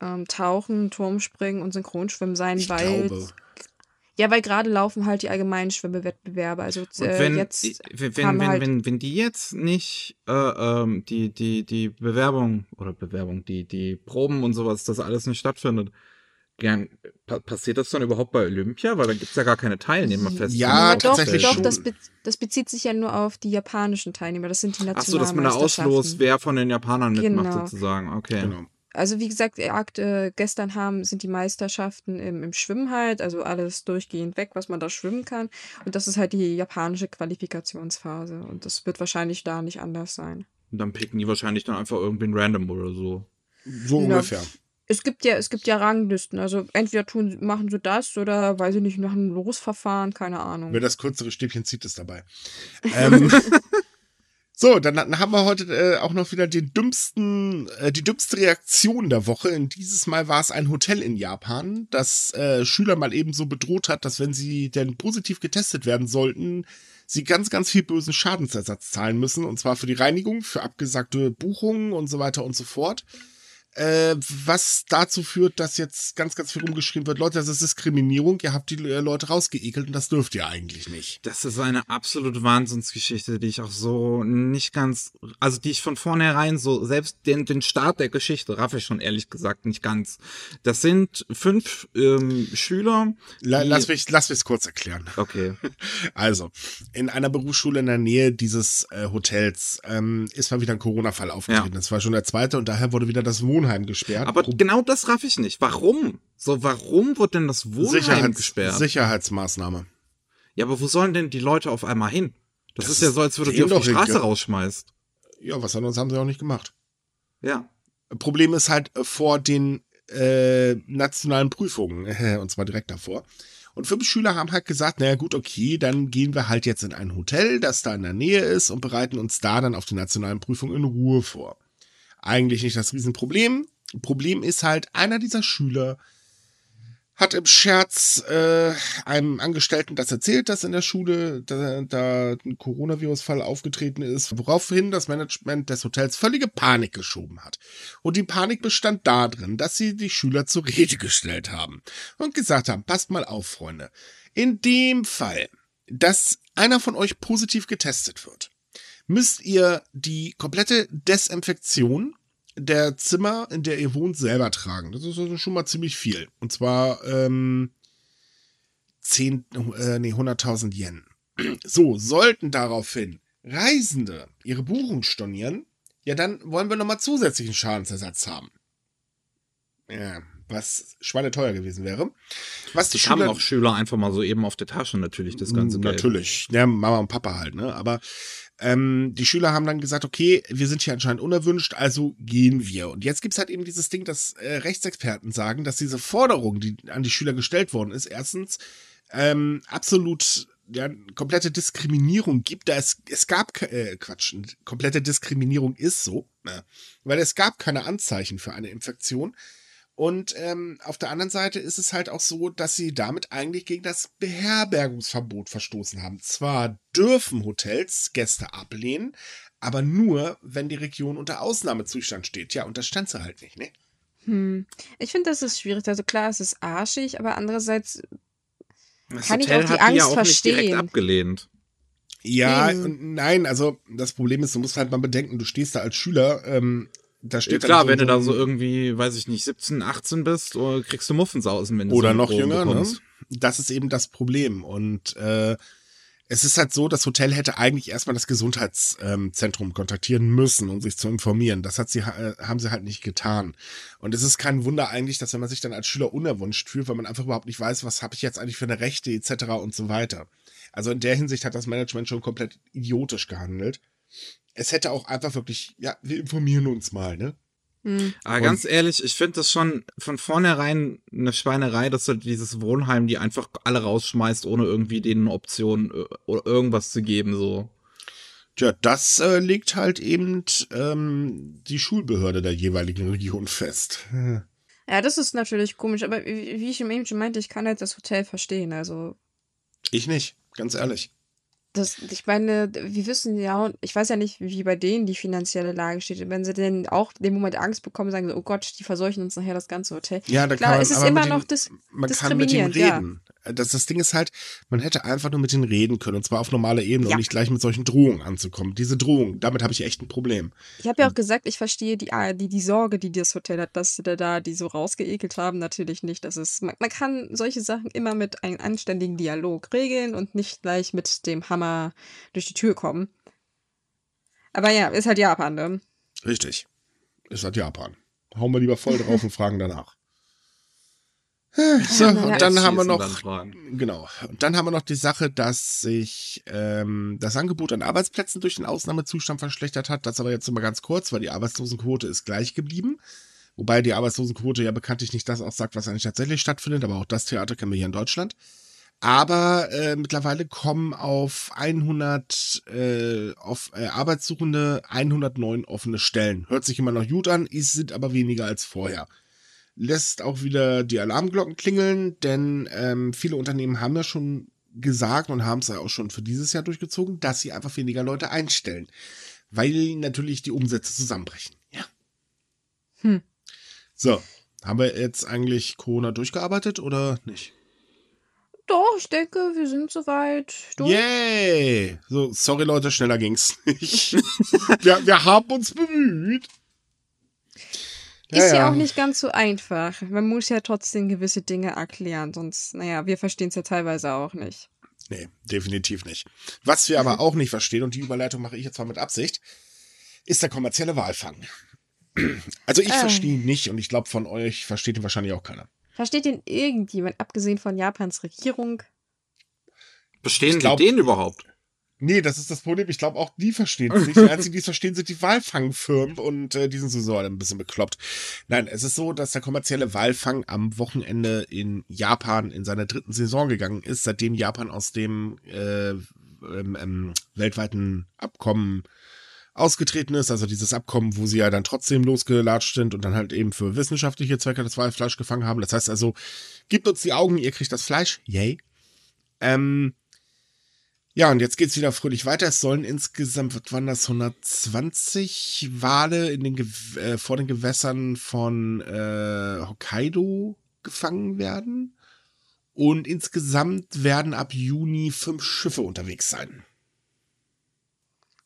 ähm, Tauchen, Turmspringen und Synchronschwimmen sein, Ich weil. glaube. Ja, weil gerade laufen halt die allgemeinen Schwimmewettbewerbe. Also äh, wenn, jetzt wenn, wenn, halt- wenn, wenn die jetzt nicht äh, ähm, die, die, die Bewerbung oder Bewerbung, die, die Proben und sowas, das alles nicht stattfindet, gern, pa passiert das dann überhaupt bei Olympia? Weil dann gibt es ja gar keine Teilnehmer fest. Ja, doch, tatsächlich doch schon. das, be das bezieht sich ja nur auf die japanischen Teilnehmer. Das sind die Ach so, dass man da auslost, Nationalmeisterschaften. wer von den Japanern mitmacht, Genau. sozusagen. Okay. Genau. Also wie gesagt, äh, akt, äh, gestern haben sind die Meisterschaften im, im Schwimmen halt, also alles durchgehend weg, was man da schwimmen kann. Und das ist halt die japanische Qualifikationsphase. Und das wird wahrscheinlich da nicht anders sein. Und dann picken die wahrscheinlich dann einfach irgendwen random oder so. So Ja. ungefähr. Es gibt ja, es gibt ja Ranglisten. Also entweder tun, machen sie das oder, weiß ich nicht, machen ein Losverfahren, keine Ahnung. Wer das kürzere Stäbchen zieht, ist dabei. ähm, so, dann, haben wir heute äh, auch noch wieder den dümmsten, äh, die dümmste Reaktion der Woche. Und dieses Mal war es ein Hotel in Japan, das äh, Schüler mal eben so bedroht hat, dass wenn sie denn positiv getestet werden sollten, sie ganz, ganz viel bösen Schadensersatz zahlen müssen. Und zwar für die Reinigung, für abgesagte Buchungen und so weiter und so fort. Äh, was dazu führt, dass jetzt ganz, ganz viel rumgeschrieben wird, Leute, das ist Diskriminierung, ihr habt die äh, Leute rausgeekelt und das dürft ihr eigentlich nicht. Das ist eine absolute Wahnsinnsgeschichte, die ich auch so nicht ganz, also die ich von vornherein so, selbst den, den Start der Geschichte raff ich schon ehrlich gesagt nicht ganz. Das sind fünf ähm, Schüler. La, lass mich, lass mich kurz erklären. Okay. Also, in einer Berufsschule in der Nähe dieses äh, Hotels ähm, ist mal wieder ein Corona-Fall aufgetreten. Ja. Das war schon der zweite und daher wurde wieder das Wohnheim gesperrt. Aber Pro- genau das raff ich nicht. Warum? So, warum wird denn das Wohnheim Sicherheits gesperrt? Sicherheitsmaßnahme. ja, aber wo sollen denn die Leute auf einmal hin? Das, Das ist ja so, als würde die auf die Straße rausschmeißt. Ja, was anderes haben sie auch nicht gemacht. Ja. Problem ist halt äh, vor den äh, nationalen Prüfungen, und zwar direkt davor. Und fünf Schüler haben halt gesagt, naja gut, okay, dann gehen wir halt jetzt in ein Hotel, das da in der Nähe ist und bereiten uns da dann auf die nationalen Prüfungen in Ruhe vor. Eigentlich nicht das Riesenproblem. Problem ist halt, einer dieser Schüler hat im Scherz äh, einem Angestellten das erzählt, dass in der Schule da, da ein Coronavirus-Fall aufgetreten ist, woraufhin das Management des Hotels völlige Panik geschoben hat. Und die Panik bestand darin, dass sie die Schüler zur Rede gestellt haben und gesagt haben, passt mal auf, Freunde. In dem Fall, dass einer von euch positiv getestet wird, müsst ihr die komplette Desinfektion der Zimmer, in der ihr wohnt, selber tragen. Das ist also schon mal ziemlich viel. Und zwar ähm, 10, äh, nee, 100.000 Yen. So, sollten daraufhin Reisende ihre Buchung stornieren, ja, dann wollen wir nochmal zusätzlichen Schadensersatz haben. Ja, was schweineteuer gewesen wäre. Was die Das haben Schüler, auch Schüler einfach mal so eben auf der Tasche natürlich, das ganze Geld. Natürlich. Ja, Mama und Papa halt, ne? Aber ähm, die Schüler haben dann gesagt, okay, wir sind hier anscheinend unerwünscht, also gehen wir. Und jetzt gibt's halt eben dieses Ding, dass äh, Rechtsexperten sagen, dass diese Forderung, die an die Schüler gestellt worden ist, erstens ähm, absolut ja, komplette Diskriminierung gibt, da es, es gab, äh, Quatsch, komplette Diskriminierung ist so, ne? weil es gab keine Anzeichen für eine Infektion. Und ähm, auf der anderen Seite ist es halt auch so, dass sie damit eigentlich gegen das Beherbergungsverbot verstoßen haben. Zwar dürfen Hotels Gäste ablehnen, aber nur, wenn die Region unter Ausnahmezustand steht. Ja, und das stand sie halt nicht, ne? Hm. Ich finde, das ist schwierig. Also klar, es ist arschig, aber andererseits, Das Kann ich Hotel auch die hat die ja Angst auch nicht direkt verstehen. abgelehnt. Ja, und nein, also das Problem ist, du musst halt mal bedenken, du stehst da als Schüler, ähm, da Ja, steht klar, dann wenn du da so irgendwie, weiß ich nicht, 17, 18 bist, oder kriegst du Muffensausen, wenn du oder so noch Drogen jünger, ne? bekommst. Das ist eben das Problem. Und äh, es ist halt so, das Hotel hätte eigentlich erstmal das Gesundheitszentrum kontaktieren müssen, um sich zu informieren. Das hat sie, äh, haben sie halt nicht getan. Und es ist kein Wunder eigentlich, dass wenn man sich dann als Schüler unerwünscht fühlt, weil man einfach überhaupt nicht weiß, was habe ich jetzt eigentlich für eine Rechte etc. und so weiter. Also in der Hinsicht hat das Management schon komplett idiotisch gehandelt. Es hätte auch einfach wirklich, ja, wir informieren uns mal, ne? hm. Aber ganz ehrlich, ich finde das schon von vornherein eine Schweinerei, dass du dieses Wohnheim die einfach alle rausschmeißt, ohne irgendwie denen eine Option äh, oder irgendwas zu geben, so. Tja, das äh, legt halt eben ähm, die Schulbehörde der jeweiligen Region fest. Ja, das ist natürlich komisch, aber wie wie ich eben schon meinte, ich kann halt das Hotel verstehen. Also, Ich nicht, ganz ehrlich. Das, ich meine, wir wissen ja, ich weiß ja nicht, wie bei denen die finanzielle Lage steht. Wenn sie denn auch dem Moment Angst bekommen, sagen sie, oh Gott, die verseuchen uns nachher das ganze Hotel. Ja, da Klar, kann man, es ist immer noch den, dis man kann mit denen diskriminierend, ja. Reden. Das, das Ding ist halt, man hätte einfach nur mit denen reden können und zwar auf normaler Ebene Ja. und nicht gleich mit solchen Drohungen anzukommen. Diese Drohung, damit habe ich echt ein Problem. Ich habe ja auch gesagt, ich verstehe die, ah, die, die Sorge, die das Hotel hat, dass sie da, da die so rausgeekelt haben, natürlich nicht. Das ist, man, man kann solche Sachen immer mit einem anständigen Dialog regeln und nicht gleich mit dem Hammer durch die Tür kommen. Aber ja, ist halt Japan, ne? Richtig. Ist halt Japan. Hauen wir lieber voll drauf und fragen danach. So, Ja, na ja. und dann haben wir noch. Genau. Und dann haben wir noch die Sache, dass sich ähm, das Angebot an Arbeitsplätzen durch den Ausnahmezustand verschlechtert hat. Das aber jetzt nur mal ganz kurz, weil die Arbeitslosenquote ist gleich geblieben. Wobei die Arbeitslosenquote ja bekanntlich nicht das aussagt, was eigentlich tatsächlich stattfindet, aber auch das Theater kennen wir hier in Deutschland. Aber äh, mittlerweile kommen auf 100 äh, auf, äh, Arbeitssuchende 109 offene Stellen. Hört sich immer noch gut an, ist, sind aber weniger als vorher lässt auch wieder die Alarmglocken klingeln, denn ähm, viele Unternehmen haben ja schon gesagt und haben es ja auch schon für dieses Jahr durchgezogen, dass sie einfach weniger Leute einstellen, weil natürlich die Umsätze zusammenbrechen. Ja. Hm. So, haben wir jetzt eigentlich Corona durchgearbeitet oder nicht? Doch, ich denke, wir sind soweit durch. Yay! So, sorry Leute, schneller ging's nicht. wir, wir haben uns bemüht. Ist ja, auch nicht ganz so einfach. Man muss ja trotzdem gewisse Dinge erklären, sonst, naja, wir verstehen es ja teilweise auch nicht. Nee, definitiv nicht. Was wir aber auch nicht verstehen, und die Überleitung mache ich jetzt mal mit Absicht, ist der kommerzielle Walfang. Also ich äh. verstehe ihn nicht und ich glaube, von euch versteht ihn wahrscheinlich auch keiner. Versteht ihn irgendjemand, abgesehen von Japans Regierung? Bestehen glaub, die den überhaupt? Nee, das ist das Problem. Ich glaube, auch die verstehen es nicht. Die einzigen, die es verstehen, sind die Walfangfirmen und äh, die sind sowieso alle ein bisschen bekloppt. Nein, es ist so, dass der kommerzielle Walfang am Wochenende in Japan in seiner dritten Saison gegangen ist, seitdem Japan aus dem äh, ähm, ähm, weltweiten Abkommen ausgetreten ist, also dieses Abkommen, wo sie ja dann trotzdem losgelatscht sind und dann halt eben für wissenschaftliche Zwecke das Walfleisch gefangen haben. Das heißt also, gebt uns die Augen, ihr kriegt das Fleisch, yay. Ähm, ja, und jetzt geht's wieder fröhlich weiter. Es sollen insgesamt, was waren das, 120 Wale in den äh, vor den Gewässern von äh, Hokkaido gefangen werden. Und insgesamt werden ab Juni fünf Schiffe unterwegs sein.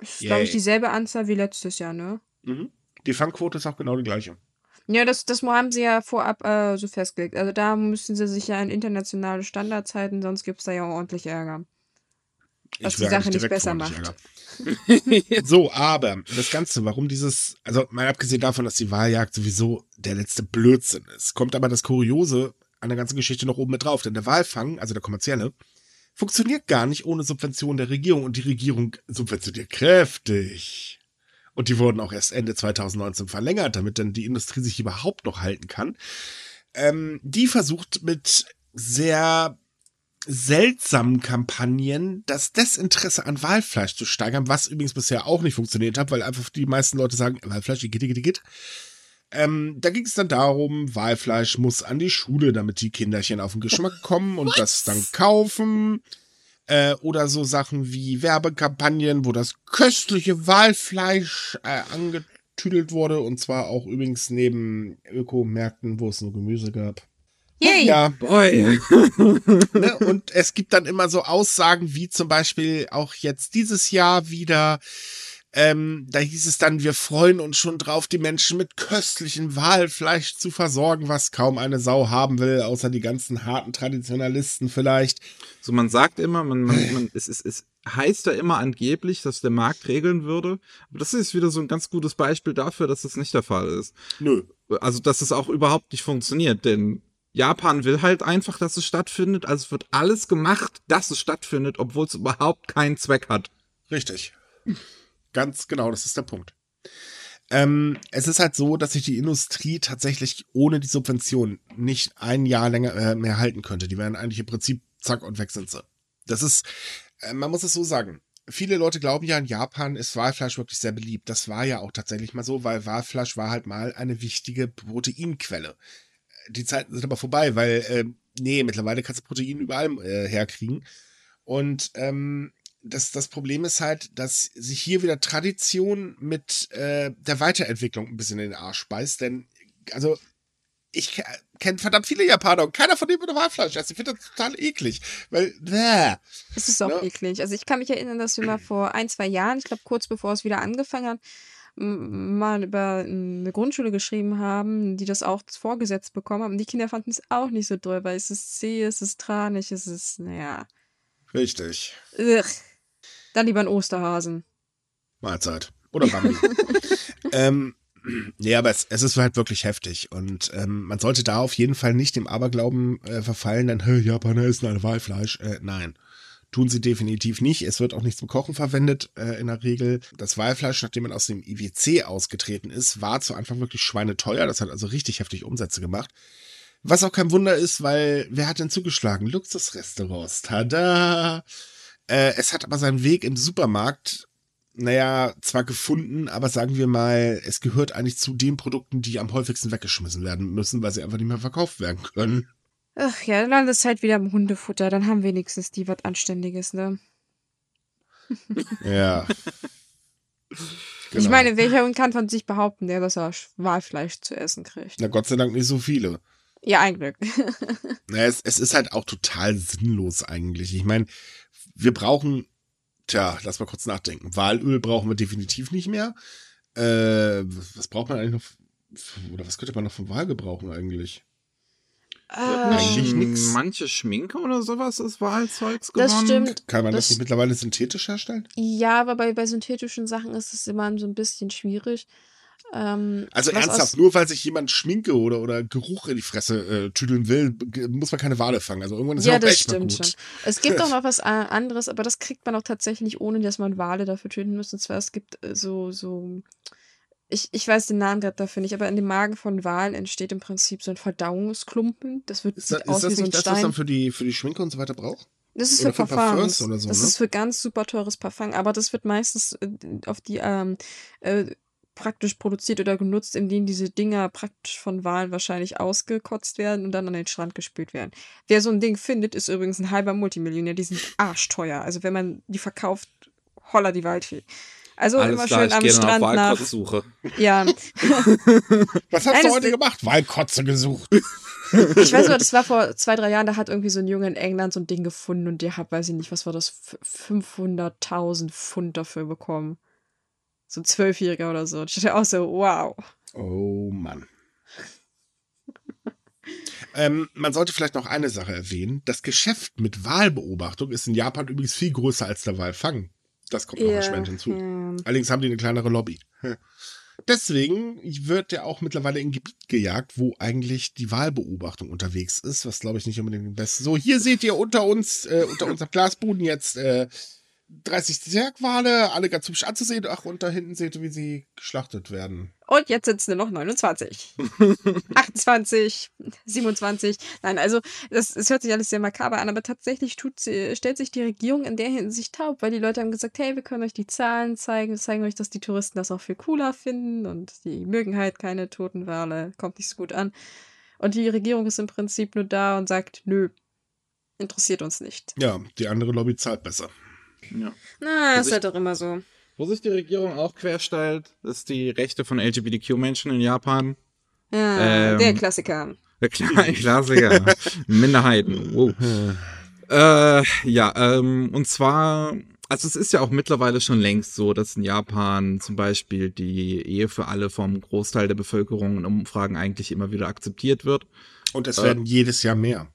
Ist, glaube ich, dieselbe Anzahl wie letztes Jahr, ne? Mhm. Die Fangquote ist auch genau die gleiche. Ja, das, das haben sie ja vorab äh, so festgelegt. Also da müssen sie sich ja an internationale Standards halten, sonst gibt es da ja ordentlich Ärger. Was die Sache nicht besser macht. so, aber das Ganze, warum dieses, also mal abgesehen davon, dass die Wahljagd sowieso der letzte Blödsinn ist, kommt aber das Kuriose an der ganzen Geschichte noch oben mit drauf. Denn der Walfang, also der kommerzielle, funktioniert gar nicht ohne Subvention der Regierung und die Regierung subventioniert kräftig. Und die wurden auch erst Ende 2019 verlängert, damit dann die Industrie sich überhaupt noch halten kann. Ähm, die versucht mit sehr seltsamen Kampagnen das Desinteresse an Walfleisch zu steigern, was übrigens bisher auch nicht funktioniert hat, weil einfach die meisten Leute sagen, Walfleisch, geht, geht, geht. Ähm, da ging es dann darum, Walfleisch muss an die Schule, damit die Kinderchen auf den Geschmack kommen und das dann kaufen. Äh, oder so Sachen wie Werbekampagnen, wo das köstliche Walfleisch äh, angetüdelt wurde. Und zwar auch übrigens neben Ökomärkten, wo es nur Gemüse gab. Yay. Ja. Boy. ne? Und es gibt dann immer so Aussagen wie zum Beispiel auch jetzt dieses Jahr wieder, ähm, da hieß es dann, wir freuen uns schon drauf, die Menschen mit köstlichem Walfleisch zu versorgen, was kaum eine Sau haben will, außer die ganzen harten Traditionalisten vielleicht. So, man sagt immer, man, man, man es, es, es heißt ja immer angeblich, dass der Markt regeln würde. Aber das ist wieder so ein ganz gutes Beispiel dafür, dass das nicht der Fall ist. Nö. Also, dass es auch überhaupt nicht funktioniert, denn Japan will halt einfach, dass es stattfindet. Also wird alles gemacht, dass es stattfindet, obwohl es überhaupt keinen Zweck hat. Richtig. Ganz genau, das ist der Punkt. Ähm, es ist halt so, dass sich die Industrie tatsächlich ohne die Subvention nicht ein Jahr länger äh, mehr halten könnte. Die wären eigentlich im Prinzip zack und weg sind sie. Das ist, äh, man muss es so sagen. Viele Leute glauben ja, in Japan ist Walfleisch wirklich sehr beliebt. Das war ja auch tatsächlich mal so, weil Walfleisch war halt mal eine wichtige Proteinquelle die Zeiten sind aber vorbei, weil, äh, nee, mittlerweile kannst du Protein überall äh, herkriegen. Und ähm, das, das Problem ist halt, dass sich hier wieder Tradition mit äh, der Weiterentwicklung ein bisschen in den Arsch beißt, denn, also, ich kenne verdammt viele Japaner und keiner von denen würde Walfleisch essen. Ich finde das total eklig, weil, bäh. Es ist auch ne? eklig. Also ich kann mich erinnern, dass wir mal vor ein, zwei Jahren, ich glaube kurz bevor es wieder angefangen hat, mal über eine Grundschule geschrieben haben, die das auch vorgesetzt bekommen haben. Die Kinder fanden es auch nicht so toll, weil es ist zäh, es ist tranig, es ist, naja. Richtig. Ugh. Dann lieber ein Osterhasen. Mahlzeit. Oder Bambi. ähm, nee, aber es, es, ist halt wirklich heftig. Und ähm, man sollte da auf jeden Fall nicht dem Aberglauben äh, verfallen, dann, hey, Japaner essen alle Walfleisch. Äh, nein. Tun sie definitiv nicht. Es wird auch nicht zum Kochen verwendet äh, in der Regel. Das Walfleisch, nachdem man aus dem IWC ausgetreten ist, war zu Anfang wirklich schweineteuer. Das hat also richtig heftig Umsätze gemacht. Was auch kein Wunder ist, weil wer hat denn zugeschlagen? Luxusrestaurants. Tada! Äh, es hat aber seinen Weg im Supermarkt, naja, zwar gefunden, aber sagen wir mal, es gehört eigentlich zu den Produkten, die am häufigsten weggeschmissen werden müssen, weil sie einfach nicht mehr verkauft werden können. Ach ja, dann landet es halt wieder im Hundefutter. Dann haben wenigstens die was Anständiges, ne? Ja. Ich meine, welcher Hund kann von sich behaupten, der das Walfleisch zu essen kriegt? Na Gott sei Dank nicht so viele. Ja, ein Glück. naja, es, es ist halt auch total sinnlos eigentlich. Ich meine, wir brauchen, tja, lass mal kurz nachdenken. Walöl brauchen wir definitiv nicht mehr. Äh, was braucht man eigentlich noch? Oder was könnte man noch vom Wal gebrauchen eigentlich? Äh, eigentlich nix. Manche Schminke oder sowas ist Wahlzeugs gewonnen. Das stimmt. Kann man das, das nicht mittlerweile synthetisch herstellen? Ja, aber bei, bei synthetischen Sachen ist es immer so ein bisschen schwierig. Ähm, also ernsthaft, nur weil sich jemand Schminke oder, oder Geruch in die Fresse äh, tüdeln will, muss man keine Wale fangen. Also irgendwann ist ja, ja auch das echt stimmt gut. schon. Es gibt auch noch was anderes, aber das kriegt man auch tatsächlich, ohne dass man Wale dafür töten muss. Und zwar, es gibt äh, so, so ich, ich weiß den Namen gerade dafür nicht, aber in dem Magen von Walen entsteht im Prinzip so ein Verdauungsklumpen. Das wird ist das, aus ist das wie so ein nicht Stein. das, was man für die, für die Schminke und so weiter braucht? Das ist oder für, für Parfums. Oder so, das ne? ist für ganz super teures Parfum, aber das wird meistens äh, auf die ähm, äh, praktisch produziert oder genutzt, indem diese Dinger praktisch von Walen wahrscheinlich ausgekotzt werden und dann an den Strand gespült werden. Wer so ein Ding findet, ist übrigens ein halber Multimillionär. Die sind arschteuer. Also wenn man die verkauft, holla die Waldfee. Also Alles immer klar, schön am Strand nach. Ja. Was hast Nein, du heute gemacht? Waldkotze gesucht. Ich weiß noch, das war vor zwei, drei Jahren, da hat irgendwie so ein Junge in England so ein Ding gefunden und der hat, weiß ich nicht, was war das, 500.000 Pfund dafür bekommen. So ein Zwölfjähriger oder so. Ich dachte auch so, wow. Oh Mann. ähm, man sollte vielleicht noch eine Sache erwähnen. Das Geschäft mit Wahlbeobachtung ist in Japan übrigens viel größer als der Wahlfang. Das kommt noch yeah, erschwerend hinzu. Yeah. Allerdings haben die eine kleinere Lobby. Deswegen wird er auch mittlerweile in Gebiet gejagt, wo eigentlich die Wahlbeobachtung unterwegs ist, was glaube ich nicht unbedingt das Beste. So, hier seht ihr unter uns, äh, unter unserem Glasboden jetzt äh, 30 Zwergwale, alle ganz hübsch anzusehen. Ach, und da hinten seht ihr, wie sie geschlachtet werden. Und jetzt sitzen nur noch 29. 28, 27. Nein, also das, das hört sich alles sehr makaber an, aber tatsächlich tut, stellt sich die Regierung in der Hinsicht taub, weil die Leute haben gesagt, hey, wir können euch die Zahlen zeigen, wir zeigen euch, dass die Touristen das auch viel cooler finden und die mögen halt keine toten Wale, kommt nicht so gut an. Und die Regierung ist im Prinzip nur da und sagt, nö, interessiert uns nicht. Ja, die andere Lobby zahlt besser. Ja. Na, ist halt doch immer so. Wo sich die Regierung auch querstellt, ist die Rechte von LGBTQ-Menschen in Japan. Ja, ähm, der Klassiker. Der Klassiker. Minderheiten. Wow. äh, ja, ähm, und zwar, also es ist ja auch mittlerweile schon längst so, dass in Japan zum Beispiel die Ehe für alle vom Großteil der Bevölkerung in Umfragen eigentlich immer wieder akzeptiert wird. Und es werden äh, jedes Jahr mehr.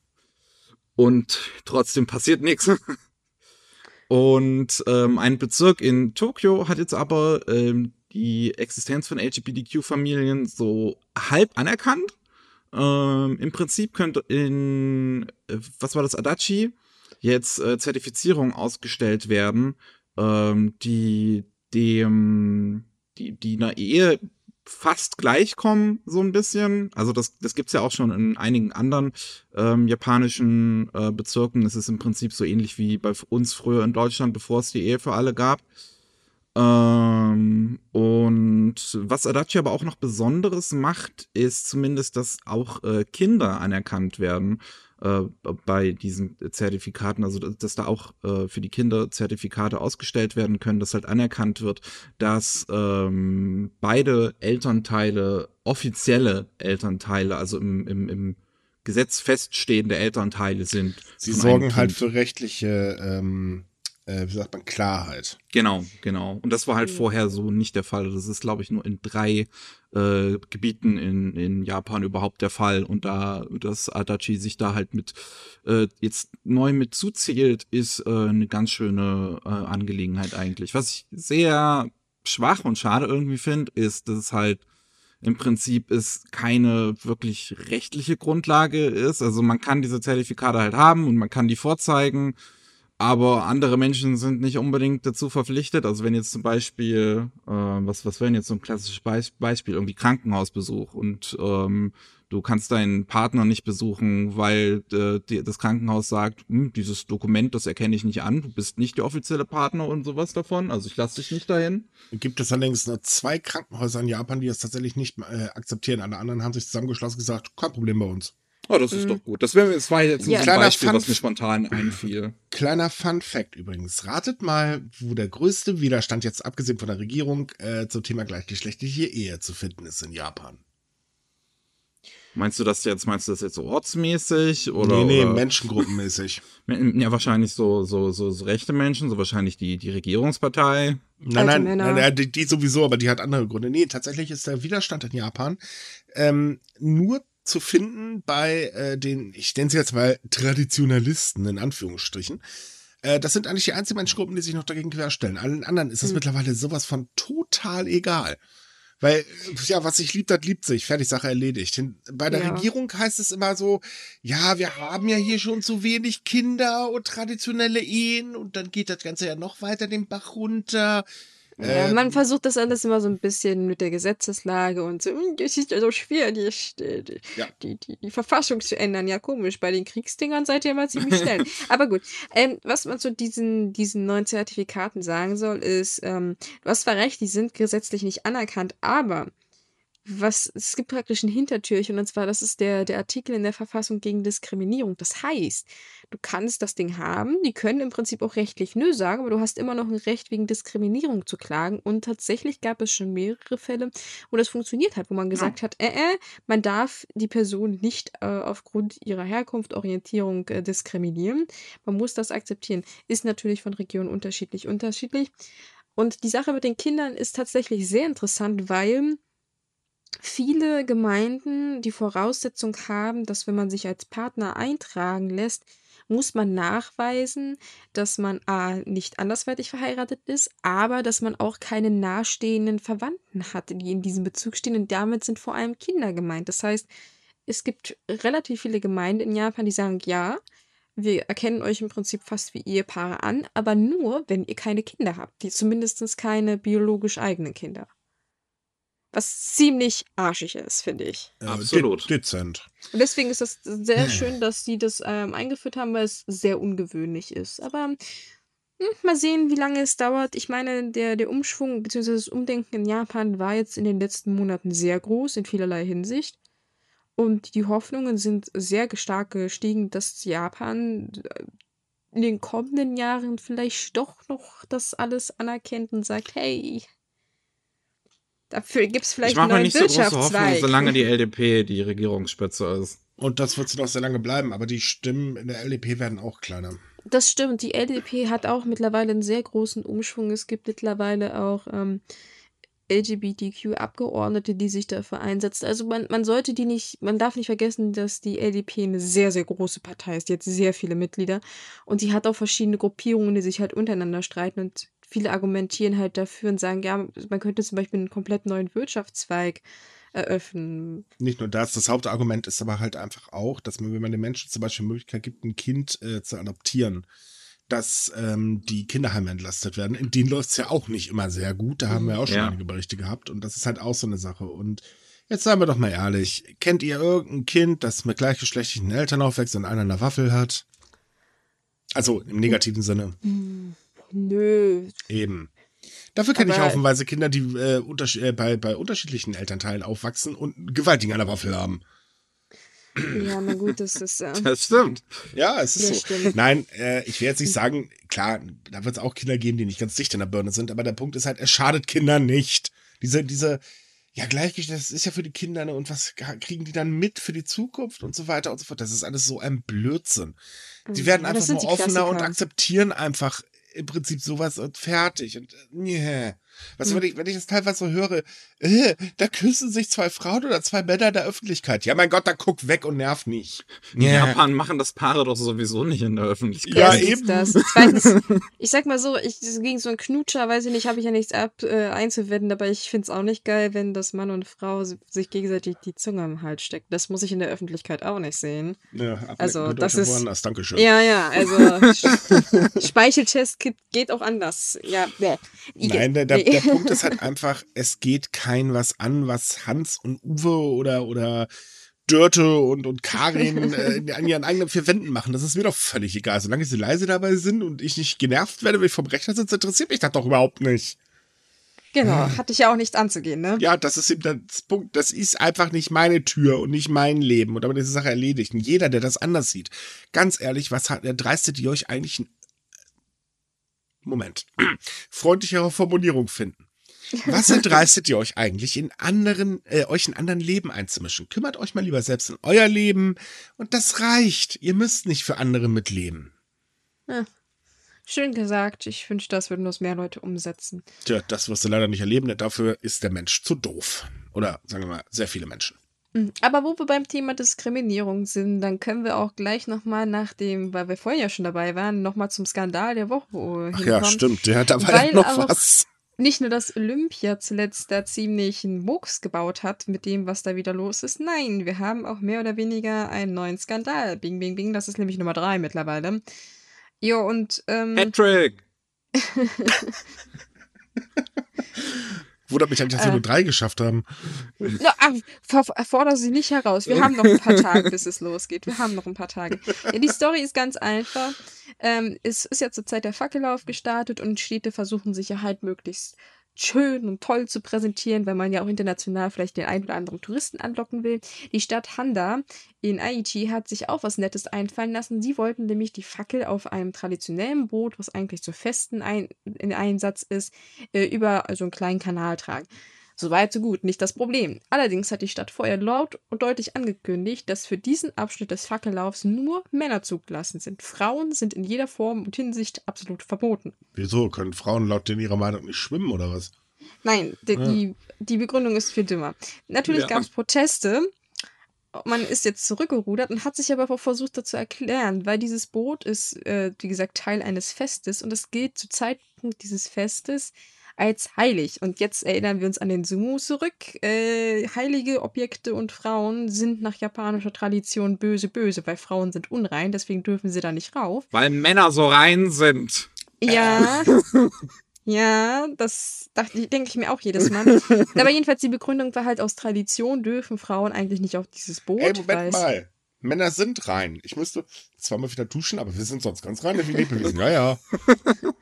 Und trotzdem passiert nichts. Und ähm, ein Bezirk in Tokio hat jetzt aber ähm, die Existenz von LGBTQ-Familien so halb anerkannt. Ähm, Im Prinzip könnte in, äh, was war das, Adachi, jetzt äh, Zertifizierung ausgestellt werden, ähm, die dem, die, die einer Ehe fast gleich kommen, so ein bisschen. Also das, das gibt's ja auch schon in einigen anderen ähm, japanischen äh, Bezirken. Es ist im Prinzip so ähnlich wie bei uns früher in Deutschland, bevor es die Ehe für alle gab. Ähm, und was Adachi aber auch noch Besonderes macht, ist zumindest, dass auch äh, Kinder anerkannt werden äh, bei diesen Zertifikaten, also dass da auch äh, für die Kinder Zertifikate ausgestellt werden können, dass halt anerkannt wird, dass ähm, beide Elternteile offizielle Elternteile, also im, im, im Gesetz feststehende Elternteile sind. Sie sorgen halt für rechtliche ähm, äh, wie sagt man, Klarheit. Genau, genau. Und das war halt mhm. vorher so nicht der Fall. Das ist, glaube ich, nur in drei äh, Gebieten in, in Japan überhaupt der Fall. Und da dass Adachi sich da halt mit äh, jetzt neu mit zuzählt, ist äh, eine ganz schöne äh, Angelegenheit eigentlich. Was ich sehr schwach und schade irgendwie finde, ist, dass es halt im Prinzip es keine wirklich rechtliche Grundlage ist. Also man kann diese Zertifikate halt haben und man kann die vorzeigen aber andere Menschen sind nicht unbedingt dazu verpflichtet. Also wenn jetzt zum Beispiel, äh, was, was wäre jetzt so ein klassisches Beis Beispiel, irgendwie Krankenhausbesuch und ähm, du kannst deinen Partner nicht besuchen, weil äh, die, das Krankenhaus sagt, hm, dieses Dokument, das erkenne ich nicht an, du bist nicht der offizielle Partner und sowas davon, also ich lasse dich nicht dahin. Gibt es allerdings nur zwei Krankenhäuser in Japan, die das tatsächlich nicht äh, akzeptieren. Alle anderen haben sich zusammengeschlossen und gesagt, kein Problem bei uns. Oh, das ist doch gut. Das, wär, das war jetzt Ja. ein Kleiner Beispiel, Fun- was mir spontan einfiel. Kleiner Fun Fact übrigens. Ratet mal, wo der größte Widerstand jetzt abgesehen von der Regierung äh, zum Thema gleichgeschlechtliche Ehe zu finden ist in Japan. Meinst du das jetzt, meinst du das jetzt so ortsmäßig oder? nee, nee, oder menschengruppenmäßig. Ja, wahrscheinlich so, so, so, so rechte Menschen, so wahrscheinlich die, die Regierungspartei. Nein, nein, nein, nein die, die sowieso, aber die hat andere Gründe. Nee, tatsächlich ist der Widerstand in Japan ähm, nur zu finden bei äh, den, ich nenne sie jetzt mal Traditionalisten in Anführungsstrichen. Äh, das sind eigentlich die einzigen Menschengruppen, die sich noch dagegen querstellen. Allen anderen ist das mittlerweile sowas von total egal. Weil, äh, ja, was sich liebt, das liebt sich. Fertig, Sache erledigt. Bei der Ja. Regierung heißt es immer so, ja, wir haben ja hier schon zu wenig Kinder und traditionelle Ehen und dann geht das Ganze ja noch weiter den Bach runter. Ja, Ähm, man versucht das alles immer so ein bisschen mit der Gesetzeslage und so, "Hm, das ist ja so schwer, die, die, Ja. die, die Verfassung zu ändern. Ja, komisch, bei den Kriegsdingern seid ihr immer ziemlich schnell. Aber gut, ähm, was man zu diesen, diesen neuen Zertifikaten sagen soll, ist, ähm, du hast zwar recht, die sind gesetzlich nicht anerkannt, aber was, es gibt praktisch ein Hintertürchen und zwar, das ist der, der Artikel in der Verfassung gegen Diskriminierung. Das heißt, du kannst das Ding haben, die können im Prinzip auch rechtlich nö sagen, aber du hast immer noch ein Recht wegen Diskriminierung zu klagen und tatsächlich gab es schon mehrere Fälle, wo das funktioniert hat, wo man gesagt hat, äh, äh, man darf die Person nicht äh, aufgrund ihrer Herkunft, Orientierung äh, diskriminieren. Man muss das akzeptieren. Ist natürlich von Region unterschiedlich unterschiedlich. Und die Sache mit den Kindern ist tatsächlich sehr interessant, weil viele Gemeinden die Voraussetzung haben, dass wenn man sich als Partner eintragen lässt, muss man nachweisen, dass man A, nicht andersweitig verheiratet ist, aber dass man auch keine nahestehenden Verwandten hat, die in diesem Bezug stehen. Und damit sind vor allem Kinder gemeint. Das heißt, es gibt relativ viele Gemeinden in Japan, die sagen, ja, wir erkennen euch im Prinzip fast wie Ehepaare an, aber nur, wenn ihr keine Kinder habt, die zumindest keine biologisch eigenen Kinder. Was ziemlich arschig ist, finde ich. äh, Absolut. de- Dezent. Und deswegen ist das sehr schön, dass sie das ähm, eingeführt haben, weil es sehr ungewöhnlich ist. Aber hm, mal sehen, wie lange es dauert. Ich meine, der, der Umschwung bzw. das Umdenken in Japan war jetzt in den letzten Monaten sehr groß in vielerlei Hinsicht. Und die Hoffnungen sind sehr stark gestiegen, dass Japan äh, in den kommenden Jahren vielleicht doch noch das alles anerkennt und sagt, hey, dafür gibt es vielleicht ich mache einen mir neuen nicht so große Hoffnung, solange die LDP die Regierungsspitze ist. Und das wird sie noch sehr lange bleiben, aber die Stimmen in der LDP werden auch kleiner. Das stimmt. Die LDP hat auch mittlerweile einen sehr großen Umschwung. Es gibt mittlerweile auch ähm, LGBTQ-Abgeordnete, die sich dafür einsetzen. Also man, man sollte die nicht, man darf nicht vergessen, dass die LDP eine sehr, sehr große Partei ist. Die hat sehr viele Mitglieder und die hat auch verschiedene Gruppierungen, die sich halt untereinander streiten und viele argumentieren halt dafür und sagen, ja, man könnte zum Beispiel einen komplett neuen Wirtschaftszweig eröffnen. Nicht nur das, das Hauptargument ist aber halt einfach auch, dass man, wenn man den Menschen zum Beispiel die Möglichkeit gibt, ein Kind äh, zu adoptieren, dass ähm, die Kinderheime entlastet werden. In denen läuft es ja auch nicht immer sehr gut. Da haben wir auch schon Ja. einige Berichte gehabt. Und das ist halt auch so eine Sache. Und jetzt seien wir doch mal ehrlich. Kennt ihr irgendein Kind, das mit gleichgeschlechtlichen Eltern aufwächst und einer eine Waffel hat? Also im negativen Sinne. Nö. Eben. Dafür kenne ich haufenweise Kinder, die äh, untersch äh, bei, bei unterschiedlichen Elternteilen aufwachsen und einen gewaltigen an der Waffel haben. Ja, na gut, das ist. Ähm, Das stimmt. Ja, es ist so. stimmt. Nein, äh, ich will jetzt nicht sagen, klar, da wird es auch Kinder geben, die nicht ganz dicht in der Birne sind, aber der Punkt ist halt, es schadet Kindern nicht. Diese, diese, ja, Gleichgeschlecht, das ist ja für die Kinder, ne? Und was kriegen die dann mit für die Zukunft und so weiter und so fort? Das ist alles so ein Blödsinn. Die werden Ja, das einfach nur offener und akzeptieren einfach im Prinzip sowas und fertig. Und äh, nee. Was, Hm. wenn, ich, wenn ich das teilweise so höre, äh, da küssen sich zwei Frauen oder zwei Männer in der Öffentlichkeit. Ja, mein Gott, da guck weg und nerv nicht. In Japan machen das Paare doch sowieso nicht in der Öffentlichkeit. Ja, Erstens eben. Das. Zweitens, ich sag mal so, ich, gegen so einen Knutscher, weiß ich nicht, habe ich ja nichts ab äh, einzuwenden, aber ich find's auch nicht geil, wenn das Mann und Frau si- sich gegenseitig die Zunge am Hals stecken. Das muss ich in der Öffentlichkeit auch nicht sehen. Ja, Also, mit das ist- woanders. Dankeschön. Ja, ja, also Speicheltest geht- auch anders. Ja, bäh. Nein, der, der, Nee. Der Punkt ist halt einfach, es geht kein was an, was Hans und Uwe oder, oder Dörte und, und Karin äh, an ihren eigenen vier Wänden machen. Das ist mir doch völlig egal. Solange sie leise dabei sind und ich nicht genervt werde, wenn ich vom Rechner sitze, interessiert mich das doch überhaupt nicht. Genau, hatte ich ja auch nichts anzugehen, ne? Ja, das ist eben das Punkt. Das ist einfach nicht meine Tür und nicht mein Leben. Und damit ist die Sache erledigt. Und jeder, der das anders sieht, ganz ehrlich, was hat, dreistet ihr euch eigentlich ein Moment. Freundlichere Formulierung finden. Was erdreistet ihr euch eigentlich in anderen, äh, euch in anderen Leben einzumischen? Kümmert euch mal lieber selbst in euer Leben und das reicht. Ihr müsst nicht für andere mitleben. Ja. Schön gesagt. Ich wünschte, das würden das mehr Leute umsetzen. Tja, das wirst du leider nicht erleben, denn dafür ist der Mensch zu doof. Oder sagen wir mal, sehr viele Menschen. Mhm. Aber wo wir beim Thema Diskriminierung sind, dann können wir auch gleich nochmal nach dem, weil wir vorhin ja schon dabei waren, nochmal zum Skandal der Woche Ach hinkommen. ja, stimmt. Ja, da war Weil ja noch auch- was. Nicht nur, dass Olympia zuletzt da ziemlich einen Mucks gebaut hat mit dem, was da wieder los ist. Nein, wir haben auch mehr oder weniger einen neuen Skandal. Bing, bing, bing. Das ist nämlich Nummer drei mittlerweile. Ja, und ähm, Patrick! Wundert mich eigentlich, dass wir Äh. nur drei geschafft haben. Na, ach, fordere sie nicht heraus. Wir haben noch ein paar Tage, bis es losgeht. Wir haben noch ein paar Tage. Ja, die Story ist ganz einfach. Ähm, es ist ja zur Zeit der Fackellauf gestartet und Städte versuchen sich ja halt möglichst schön und toll zu präsentieren, weil man ja auch international vielleicht den einen oder anderen Touristen anlocken will. Die Stadt Handa in Haiti hat sich auch was Nettes einfallen lassen. Sie wollten nämlich die Fackel auf einem traditionellen Boot, was eigentlich zu festen ein in Einsatz ist, äh, über so einen kleinen Kanal tragen. Soweit, so gut, nicht das Problem. Allerdings hat die Stadt vorher laut und deutlich angekündigt, dass für diesen Abschnitt des Fackellaufs nur Männer zugelassen sind. Frauen sind in jeder Form und Hinsicht absolut verboten. Wieso? Können Frauen laut in ihrer Meinung nicht schwimmen oder was? Nein, die, die, die Begründung ist viel dümmer. Natürlich Ja. gab es Proteste. Man ist jetzt zurückgerudert und hat sich aber auch versucht, dazu erklären, weil dieses Boot ist, äh, wie gesagt, Teil eines Festes und es gilt zu Zeitpunkt dieses Festes als heilig. Und jetzt erinnern wir uns an den Sumo zurück. Äh, heilige Objekte und Frauen sind nach japanischer Tradition böse, böse, weil Frauen sind unrein, deswegen dürfen sie da nicht rauf. Weil Männer so rein sind. Ja. Ja, das dachte ich, denke ich mir auch jedes Mal. Aber jedenfalls die Begründung war halt aus Tradition dürfen Frauen eigentlich nicht auf dieses Boot. Ey, Moment mal. Männer sind rein. Ich müsste zweimal wieder duschen, aber wir sind sonst ganz rein wie. Ja, ja.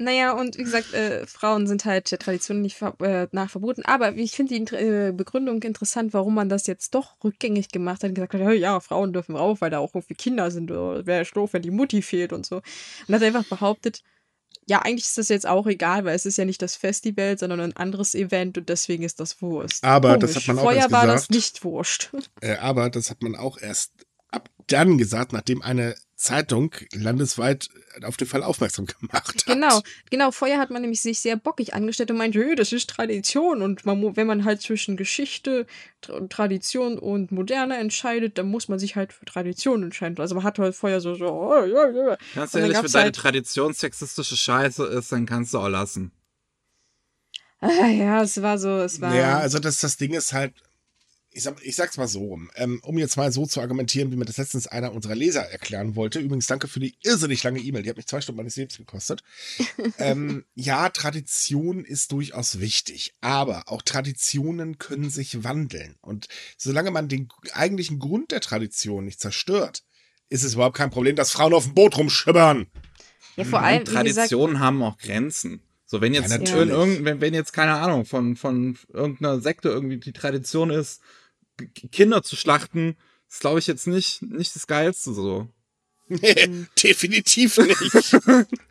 Naja, und wie gesagt, äh, Frauen sind halt der Tradition nicht ver äh, nach verboten. Aber ich finde die äh, Begründung interessant, warum man das jetzt doch rückgängig gemacht hat und gesagt hat, "Hey, ja, Frauen dürfen rauf, weil da auch irgendwie Kinder sind. Wäre ja doof, wenn die Mutti fehlt und so. Und hat einfach behauptet, ja, eigentlich ist das jetzt auch egal, weil es ist ja nicht das Festival, sondern ein anderes Event und deswegen ist das Wurst. Aber das hat man auch Vorher erst war das gesagt. nicht Wurscht. Äh, aber das hat man auch erst ab dann gesagt, nachdem eine Zeitung landesweit auf den Fall aufmerksam gemacht hat. Genau, genau. Vorher hat man nämlich sich sehr bockig angestellt und meinte, "Hey, das ist Tradition. Und man, wenn man halt zwischen Geschichte, Tra Tradition und Moderne entscheidet, dann muss man sich halt für Tradition entscheiden. Also man hat halt vorher so, so, oh, ja, ja. Ganz ehrlich, wenn deine halt- Tradition sexistische Scheiße ist, dann kannst du auch lassen. Ah, ja, es war so, es war. Ja, also das, das Ding ist halt, ich, sag, ich sag's mal so rum, ähm, um jetzt mal so zu argumentieren, wie mir das letztens einer unserer Leser erklären wollte. Übrigens, danke für die irrsinnig lange E-Mail, die hat mich zwei Stunden meines Lebens gekostet. ähm, ja, Tradition ist durchaus wichtig, aber auch Traditionen können sich wandeln. Und solange man den eigentlichen Grund der Tradition nicht zerstört, ist es überhaupt kein Problem, dass Frauen auf dem Boot rumschibbern. ja, vor allem, Und wie gesagt, Traditionen haben auch Grenzen. So, wenn jetzt, Ja, wenn, wenn jetzt, keine Ahnung, von, von irgendeiner Sekte irgendwie die Tradition ist, Kinder zu schlachten, ist, glaube ich, jetzt nicht, nicht das Geilste so. Nee, definitiv nicht.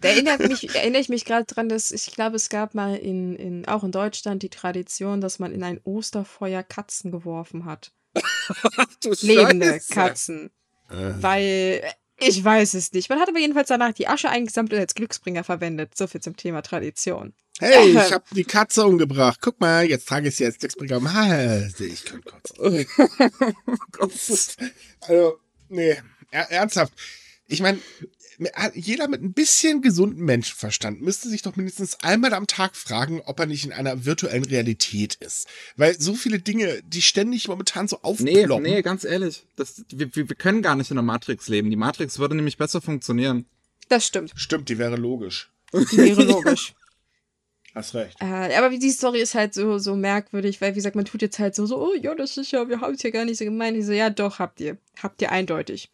da erinnert mich, erinnere ich mich gerade dran, dass ich glaube, es gab mal in, in, auch in Deutschland die Tradition, dass man in ein Osterfeuer Katzen geworfen hat. Du Lebende Scheiße. Katzen. Äh, Weil ich weiß es nicht. Man hat aber jedenfalls danach die Asche eingesammelt und als Glücksbringer verwendet. So viel zum Thema Tradition. Hey, ich habe die Katze umgebracht. Guck mal, jetzt trage ich sie als Glücksbringer am Hals. Ich kann kotzen. Also, nee, er, ernsthaft. Ich meine, jeder mit ein bisschen gesunden Menschenverstand müsste sich doch mindestens einmal am Tag fragen, ob er nicht in einer virtuellen Realität ist. Weil so viele Dinge, die ständig momentan so Nee, aufploppen. nee, ganz ehrlich. Das, wir, wir wir können gar nicht in der Matrix leben. Die Matrix würde nämlich besser funktionieren. Das stimmt. Stimmt, die wäre logisch. Die wäre logisch. Hast recht. äh, aber die Story ist halt so, so merkwürdig, weil, wie gesagt, man tut jetzt halt so, so, oh ja, das ist ja, wir haben es ja gar nicht so gemeint. Ich so, ja, doch, habt ihr. Habt ihr eindeutig.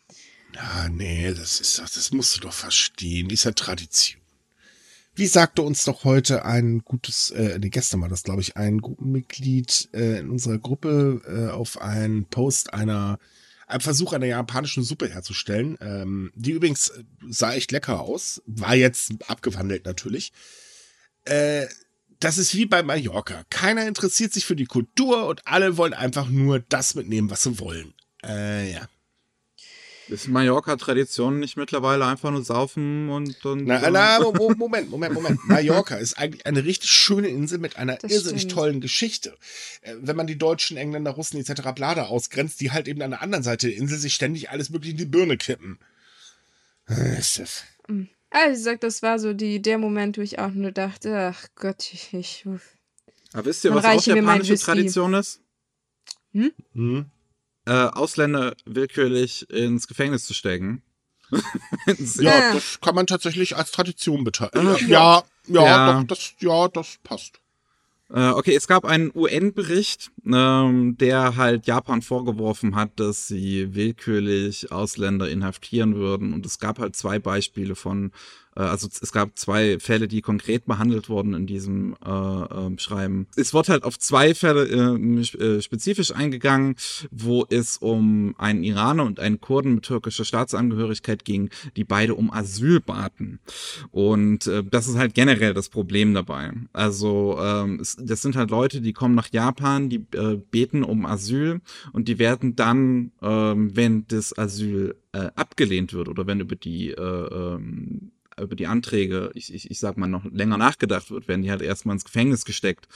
Ja, nee, das ist doch, das musst du doch verstehen. Die ist ja Tradition. Wie sagte uns doch heute ein gutes, äh, nee, gestern war das, glaube ich, ein Gruppenmitglied äh, in unserer Gruppe äh, auf einen Post einer, einem Versuch einer japanischen Suppe herzustellen, ähm, die übrigens äh, sah echt lecker aus, war jetzt abgewandelt natürlich. Äh, das ist wie bei Mallorca. Keiner interessiert sich für die Kultur und alle wollen einfach nur das mitnehmen, was sie wollen. Äh, ja. Ist Mallorca-Tradition nicht mittlerweile einfach nur saufen und. und Na, na, Moment, Moment, Moment. Mallorca ist eigentlich eine richtig schöne Insel mit einer Das irrsinnig stimmt. tollen Geschichte. Äh, Wenn man die Deutschen, Engländer, Russen etc. Blada ausgrenzt, die halt eben an der anderen Seite der Insel sich ständig alles mögliche in die Birne kippen. Äh, ist das- Also, ich sag, das war so die, der Moment, wo ich auch nur dachte, ach Gott, ich. ich Aber wisst ihr, was auch japanische. Tradition ist? Hm? Äh, Ausländer willkürlich ins Gefängnis zu stecken. Ja, Ja. das kann man tatsächlich als Tradition. Ah, Ja, ja, Ja. Doch, das, ja, das passt. Äh, okay, es gab einen UN-Bericht, ähm, der halt Japan vorgeworfen hat, dass sie willkürlich Ausländer inhaftieren würden. Und es gab halt zwei Beispiele von, äh, also es gab zwei Fälle, die konkret behandelt wurden in diesem äh, ähm, Schreiben. Es wurde halt auf zwei Fälle äh, sp- äh, spezifisch eingegangen, wo es um einen Iraner und einen Kurden mit türkischer Staatsangehörigkeit ging, die beide um Asyl baten. Und äh, das ist halt generell das Problem dabei. Also ähm, es, das sind halt Leute, die kommen nach Japan, die äh, beten um Asyl und die werden dann, ähm, wenn das Asyl äh, abgelehnt wird oder wenn über die äh, ähm, über die Anträge, ich, ich, ich sag mal, noch länger nachgedacht wird, werden die halt erstmal ins Gefängnis gesteckt.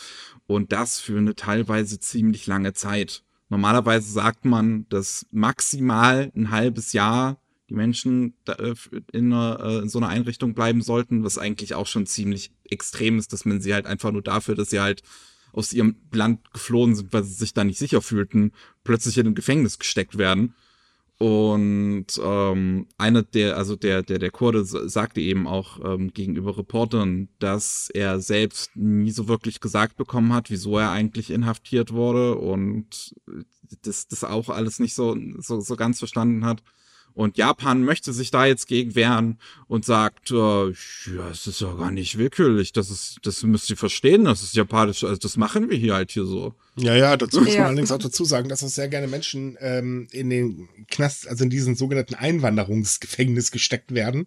Und das für eine teilweise ziemlich lange Zeit. Normalerweise sagt man, dass maximal ein halbes Jahr die Menschen äh, in, einer, äh, in so einer Einrichtung bleiben sollten, was eigentlich auch schon ziemlich extrem ist, dass man sie halt einfach nur dafür, dass sie halt aus ihrem Land geflohen sind, weil sie sich da nicht sicher fühlten, plötzlich in ein Gefängnis gesteckt werden. Und ähm, einer der, also der, der, der Kurde sagte eben auch ähm, gegenüber Reportern, dass er selbst nie so wirklich gesagt bekommen hat, wieso er eigentlich inhaftiert wurde und das, das auch alles nicht so, so, so ganz verstanden hat. Und Japan möchte sich da jetzt gegen wehren und sagt, äh, ja, es ist ja gar nicht willkürlich, das ist, das müsst ihr verstehen, das ist japanisch, also das machen wir hier halt hier so. Ja, ja, dazu muss Ja. man allerdings auch dazu sagen, dass auch sehr gerne Menschen ähm, in den Knast, also in diesen sogenannten Einwanderungsgefängnis gesteckt werden,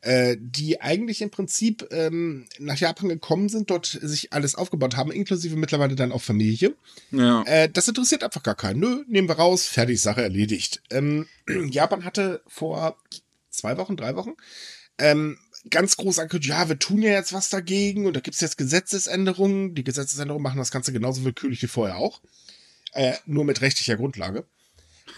äh, die eigentlich im Prinzip ähm, nach Japan gekommen sind, dort sich alles aufgebaut haben, inklusive mittlerweile dann auch Familie. Ja. Äh, das interessiert einfach gar keinen. Nö, nehmen wir raus, fertig, Sache erledigt. Ähm, Japan hatte vor zwei Wochen, drei Wochen, ähm, ganz groß angekündigt, ja, wir tun ja jetzt was dagegen und da gibt's jetzt Gesetzesänderungen. Die Gesetzesänderungen machen das Ganze genauso willkürlich wie vorher auch. Äh, nur mit rechtlicher Grundlage.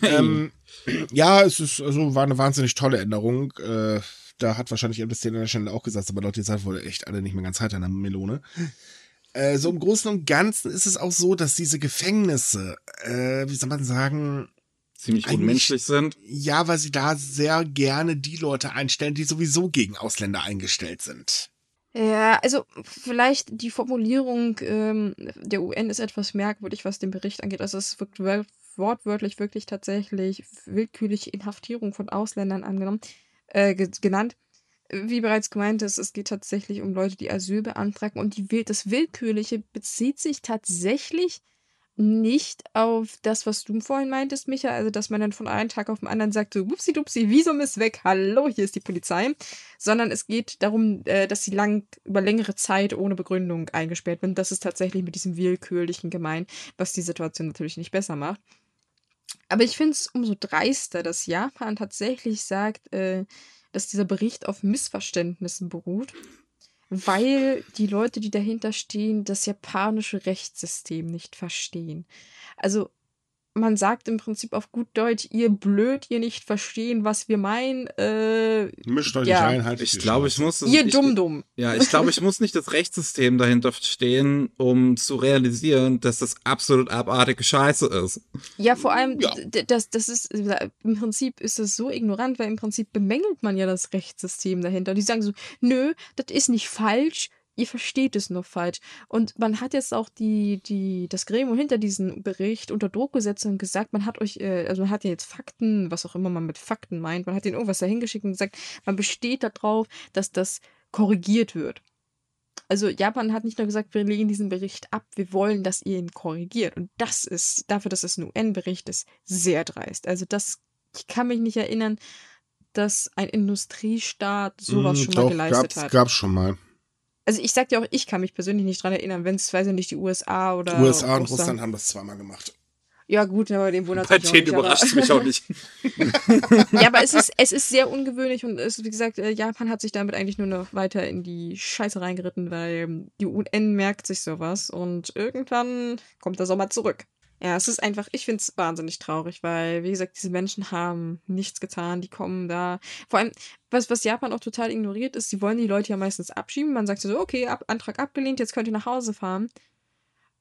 Ähm, ja, es ist, also war eine wahnsinnig tolle Änderung. Äh, da hat wahrscheinlich Amnesty International auch gesagt, aber laut der Zeit wurde echt alle nicht mehr ganz heiter an der Melone. Äh, so im Großen und Ganzen ist es auch so, dass diese Gefängnisse, äh, wie soll man sagen, Ziemlich unmenschlich sind. ja, weil sie da sehr gerne die Leute einstellen, die sowieso gegen Ausländer eingestellt sind. Ja, also vielleicht die Formulierung ähm, der UN ist etwas merkwürdig, was den Bericht angeht. Also es wird wör- wortwörtlich wirklich tatsächlich willkürliche Inhaftierung von Ausländern angenommen, äh, ge genannt. Wie bereits gemeint ist, es geht tatsächlich um Leute, die Asyl beantragen und die, das Willkürliche bezieht sich tatsächlich nicht auf das, was du vorhin meintest, Micha, also dass man dann von einem Tag auf den anderen sagt, so, wupsi dupsi, Visum ist weg, hallo, hier ist die Polizei, sondern es geht darum, äh, dass sie lang, über längere Zeit ohne Begründung eingesperrt werden. Das ist tatsächlich mit diesem Willkürlichen gemeint, was die Situation natürlich nicht besser macht. Aber ich finde es umso dreister, dass Japan tatsächlich sagt, äh, dass dieser Bericht auf Missverständnissen beruht, weil die Leute, die dahinter stehen, das japanische Rechtssystem nicht verstehen. Also man sagt im Prinzip auf gut Deutsch, ihr blöd, ihr nicht verstehen, was wir meinen, äh, Mischt euch Ja. nicht ein, haltet Ich die glaube, ich muss das, ihr ich, dumm-dumm. Ja, ich glaube, ich muss nicht das Rechtssystem dahinter verstehen, um zu realisieren, dass das absolut abartige Scheiße ist. Ja, vor allem, Ja. das, das ist, im Prinzip ist es so ignorant, weil im Prinzip bemängelt man ja das Rechtssystem dahinter. Die sagen so, nö, das ist nicht falsch, ihr versteht es nur falsch. Und man hat jetzt auch die, die, das Gremium hinter diesem Bericht unter Druck gesetzt und gesagt, man hat euch, äh, also man hat ja jetzt Fakten, was auch immer man mit Fakten meint, man hat ihnen irgendwas dahingeschickt und gesagt, man besteht darauf, dass das korrigiert wird. also Japan hat nicht nur gesagt, wir legen diesen Bericht ab, wir wollen, dass ihr ihn korrigiert. Und das ist, dafür, dass es ein UN-Bericht ist, sehr dreist. Also das, ich kann mich nicht erinnern, dass ein Industriestaat sowas Mm, schon mal doch, geleistet gab's, hat. gab's schon mal. Also ich sag dir auch, ich kann mich persönlich nicht dran erinnern, wenn es, weiß ich nicht, die USA oder USA und Russland haben das zweimal gemacht. Ja gut, aber den wundert Bei mich auch denen nicht, überrascht es aber- mich auch nicht. ja, aber es ist, es ist sehr ungewöhnlich und es, wie gesagt, äh, Japan hat sich damit eigentlich nur noch weiter in die Scheiße reingeritten, weil die UN merkt sich sowas und irgendwann kommt der Sommer zurück. Ja, es ist einfach, ich finde es wahnsinnig traurig, weil, wie gesagt, diese Menschen haben nichts getan, die kommen da. Vor allem, was, was Japan auch total ignoriert ist, sie wollen die Leute ja meistens abschieben. Man sagt so, okay, ab, Antrag abgelehnt, jetzt könnt ihr nach Hause fahren.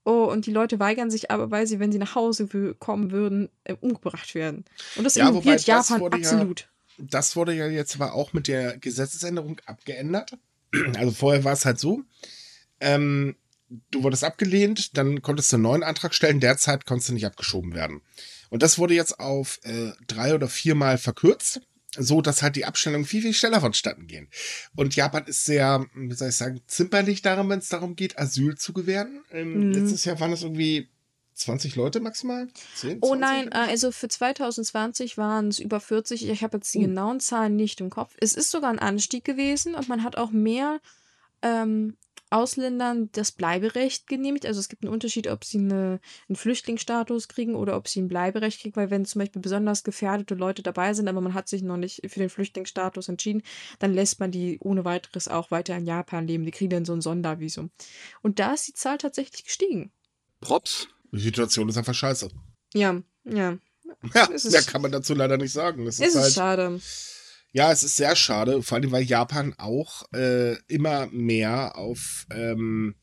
Oh, und die Leute weigern sich aber, weil sie, wenn sie nach Hause kommen würden, äh, umgebracht werden. Und das Ja, ignoriert das Japan wurde ja- absolut. Das wurde ja jetzt aber auch mit der Gesetzesänderung abgeändert. Also vorher war es halt so, ähm, du wurdest abgelehnt, dann konntest du einen neuen Antrag stellen, derzeit konntest du nicht abgeschoben werden. Und das wurde jetzt auf äh, drei oder viermal verkürzt, so dass halt die Abstellungen viel, viel schneller vonstatten gehen. Und Japan ist sehr, wie soll ich sagen, zimperlich daran, wenn es darum geht, Asyl zu gewähren. Ähm, Mhm. Letztes Jahr waren es irgendwie 20 Leute maximal? 10, Oh 20? nein, äh, also für 2020 waren es über 40. Ich habe jetzt die Uh. genauen Zahlen nicht im Kopf. Es ist sogar ein Anstieg gewesen und man hat auch mehr ähm, Ausländern das Bleiberecht genehmigt. Also es gibt einen Unterschied, ob sie eine, einen Flüchtlingsstatus kriegen oder ob sie ein Bleiberecht kriegen, weil wenn zum Beispiel besonders gefährdete Leute dabei sind, aber man hat sich noch nicht für den Flüchtlingsstatus entschieden, dann lässt man die ohne weiteres auch weiter in Japan leben. Die kriegen dann so ein Sondervisum. Und da ist die Zahl tatsächlich gestiegen. Props. Die Situation ist einfach scheiße. Ja, ja. Ja, mehr kann man dazu leider nicht sagen. Es Es ist ist halt, schade. Ja, es ist sehr schade, vor allem weil Japan auch äh, immer mehr auf ähm,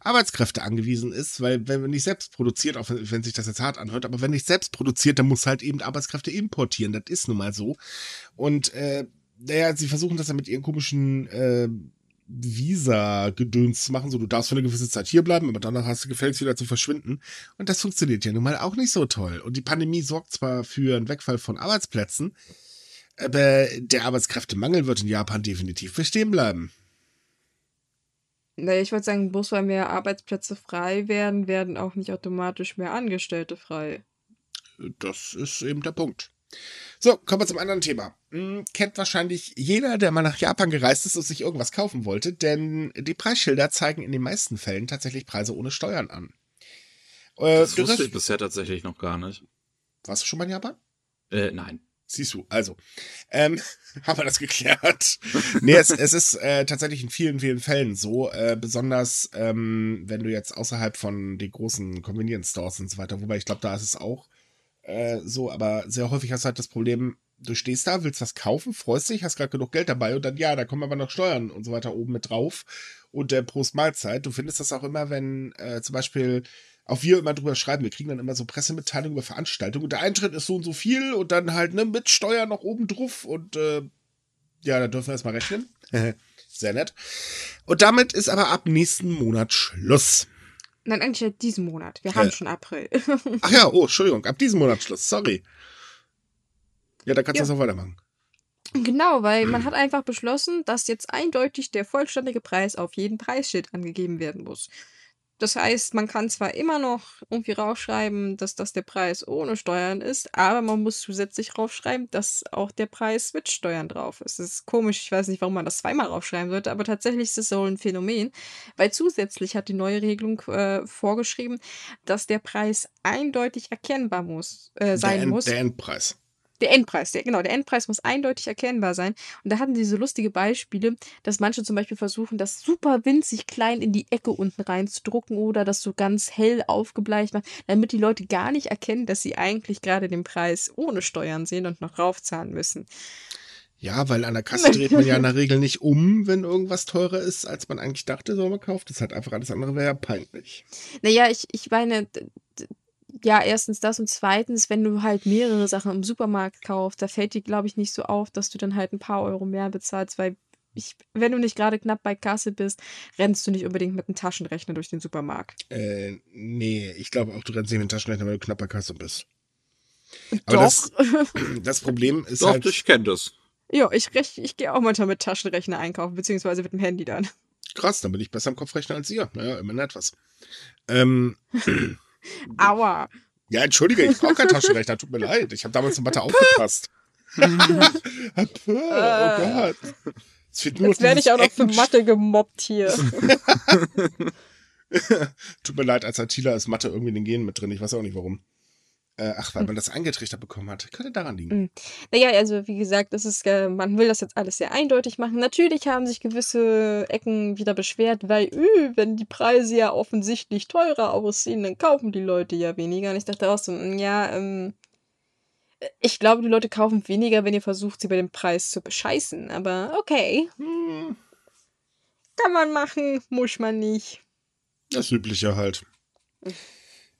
Arbeitskräfte angewiesen ist, weil wenn man nicht selbst produziert, auch wenn, wenn sich das jetzt hart anhört, aber wenn nicht selbst produziert, dann muss halt eben Arbeitskräfte importieren. Das ist nun mal so. Und äh, naja, sie versuchen das ja mit ihren komischen äh, Visa-Gedöns zu machen, so du darfst für eine gewisse Zeit hier bleiben, aber danach hast du gefälligst wieder zu verschwinden. Und das funktioniert ja nun mal auch nicht so toll. Und die Pandemie sorgt zwar für einen Wegfall von Arbeitsplätzen, aber der Arbeitskräftemangel wird in Japan definitiv bestehen bleiben. Nee, ich wollte sagen, bloß weil mehr Arbeitsplätze frei werden, werden auch nicht automatisch mehr Angestellte frei. Das ist eben der Punkt. So, kommen wir zum anderen Thema. Hm, kennt wahrscheinlich jeder, der mal nach Japan gereist ist und sich irgendwas kaufen wollte, denn die Preisschilder zeigen in den meisten Fällen tatsächlich Preise ohne Steuern an. Äh, Das wusste ich bisher tatsächlich noch gar nicht. warst du schon mal in Japan? Äh, nein. Siehst du, also, ähm, haben wir das geklärt. nee, es, es ist äh, tatsächlich in vielen, vielen Fällen so, äh, besonders ähm, wenn du jetzt außerhalb von den großen Convenience Stores und so weiter, wobei ich glaube, da ist es auch äh, so, aber sehr häufig hast du halt das Problem, du stehst da, willst was kaufen, freust dich, hast gerade genug Geld dabei und dann, ja, da kommen aber noch Steuern und so weiter oben mit drauf und der Prost Mahlzeit. Du findest das auch immer, wenn äh, zum Beispiel auch wir immer drüber schreiben, wir kriegen dann immer so Pressemitteilungen über Veranstaltungen und der Eintritt ist so und so viel und dann halt ne, mit Steuer noch oben drauf und äh, ja, da dürfen wir erstmal rechnen. Sehr nett. Und damit ist aber ab nächsten Monat Schluss. Nein, eigentlich seit diesem Monat. Wir haben Ja. schon April. Ach ja, oh, Entschuldigung, ab diesem Monat Schluss, sorry. Ja, da kannst du Ja. das auch weitermachen. genau, weil man hat einfach beschlossen, dass jetzt eindeutig der vollständige Preis auf jeden Preisschild angegeben werden muss. Das heißt, man kann zwar immer noch irgendwie raufschreiben, dass das der Preis ohne Steuern ist, aber man muss zusätzlich raufschreiben, dass auch der Preis mit Steuern drauf ist. Das ist komisch, ich weiß nicht, warum man das zweimal raufschreiben sollte, aber tatsächlich ist es so ein Phänomen, weil zusätzlich hat die neue Regelung äh, vorgeschrieben, dass der Preis eindeutig erkennbar muss, äh, sein der, muss. der Endpreis. Der Endpreis, der, genau, der Endpreis muss eindeutig erkennbar sein. Und da hatten sie so lustige Beispiele, dass manche zum Beispiel versuchen, das super winzig klein in die Ecke unten reinzudrucken oder das so ganz hell aufgebleicht machen, damit die Leute gar nicht erkennen, dass sie eigentlich gerade den Preis ohne Steuern sehen und noch raufzahlen müssen. Ja, weil an der Kasse dreht man ja in der Regel nicht um, wenn irgendwas teurer ist, als man eigentlich dachte, so man kauft. Das ist halt einfach alles andere wäre ja peinlich. Naja, ich, ich meine, ja, erstens das und zweitens, wenn du halt mehrere Sachen im Supermarkt kaufst, da fällt dir, glaube ich, nicht so auf, dass du dann halt ein paar Euro mehr bezahlst, weil ich, wenn du nicht gerade knapp bei Kasse bist, rennst du nicht unbedingt mit einem Taschenrechner durch den Supermarkt. Äh, nee, ich glaube auch, du rennst nicht mit dem Taschenrechner, weil du knapp bei Kasse bist. Aber Doch. das, das Problem ist Doch, halt. ich kenne das. ja, ich, rech- ich gehe auch manchmal mit Taschenrechner einkaufen, beziehungsweise mit dem Handy dann. krass, dann bin ich besser im Kopfrechnen als ihr. Naja, immerhin etwas. Ähm, Aua. ja, entschuldige, ich brauche keinen Taschenrechner, tut mir leid. Ich habe damals in Mathe aufgepasst. oh Gott. Es fehlt nur Jetzt werde ich auch noch für Mathe gemobbt hier. Tut mir leid, als ITler ist Mathe irgendwie in den Genen mit drin. Ich weiß auch nicht warum. Äh, ach, weil man das eingetrichtert bekommen hat. Könnte daran liegen. Mhm. Naja, also wie gesagt, das ist, äh, man will das jetzt alles sehr eindeutig machen. Natürlich haben sich gewisse Ecken wieder beschwert, weil, öh, wenn die Preise ja offensichtlich teurer aussehen, dann kaufen die Leute ja weniger. Und ich dachte auch so, mm, ja, ähm, ich glaube, die Leute kaufen weniger, wenn ihr versucht, sie bei dem Preis zu bescheißen. Aber okay, Hm, kann man machen, muss man nicht. das Übliche halt.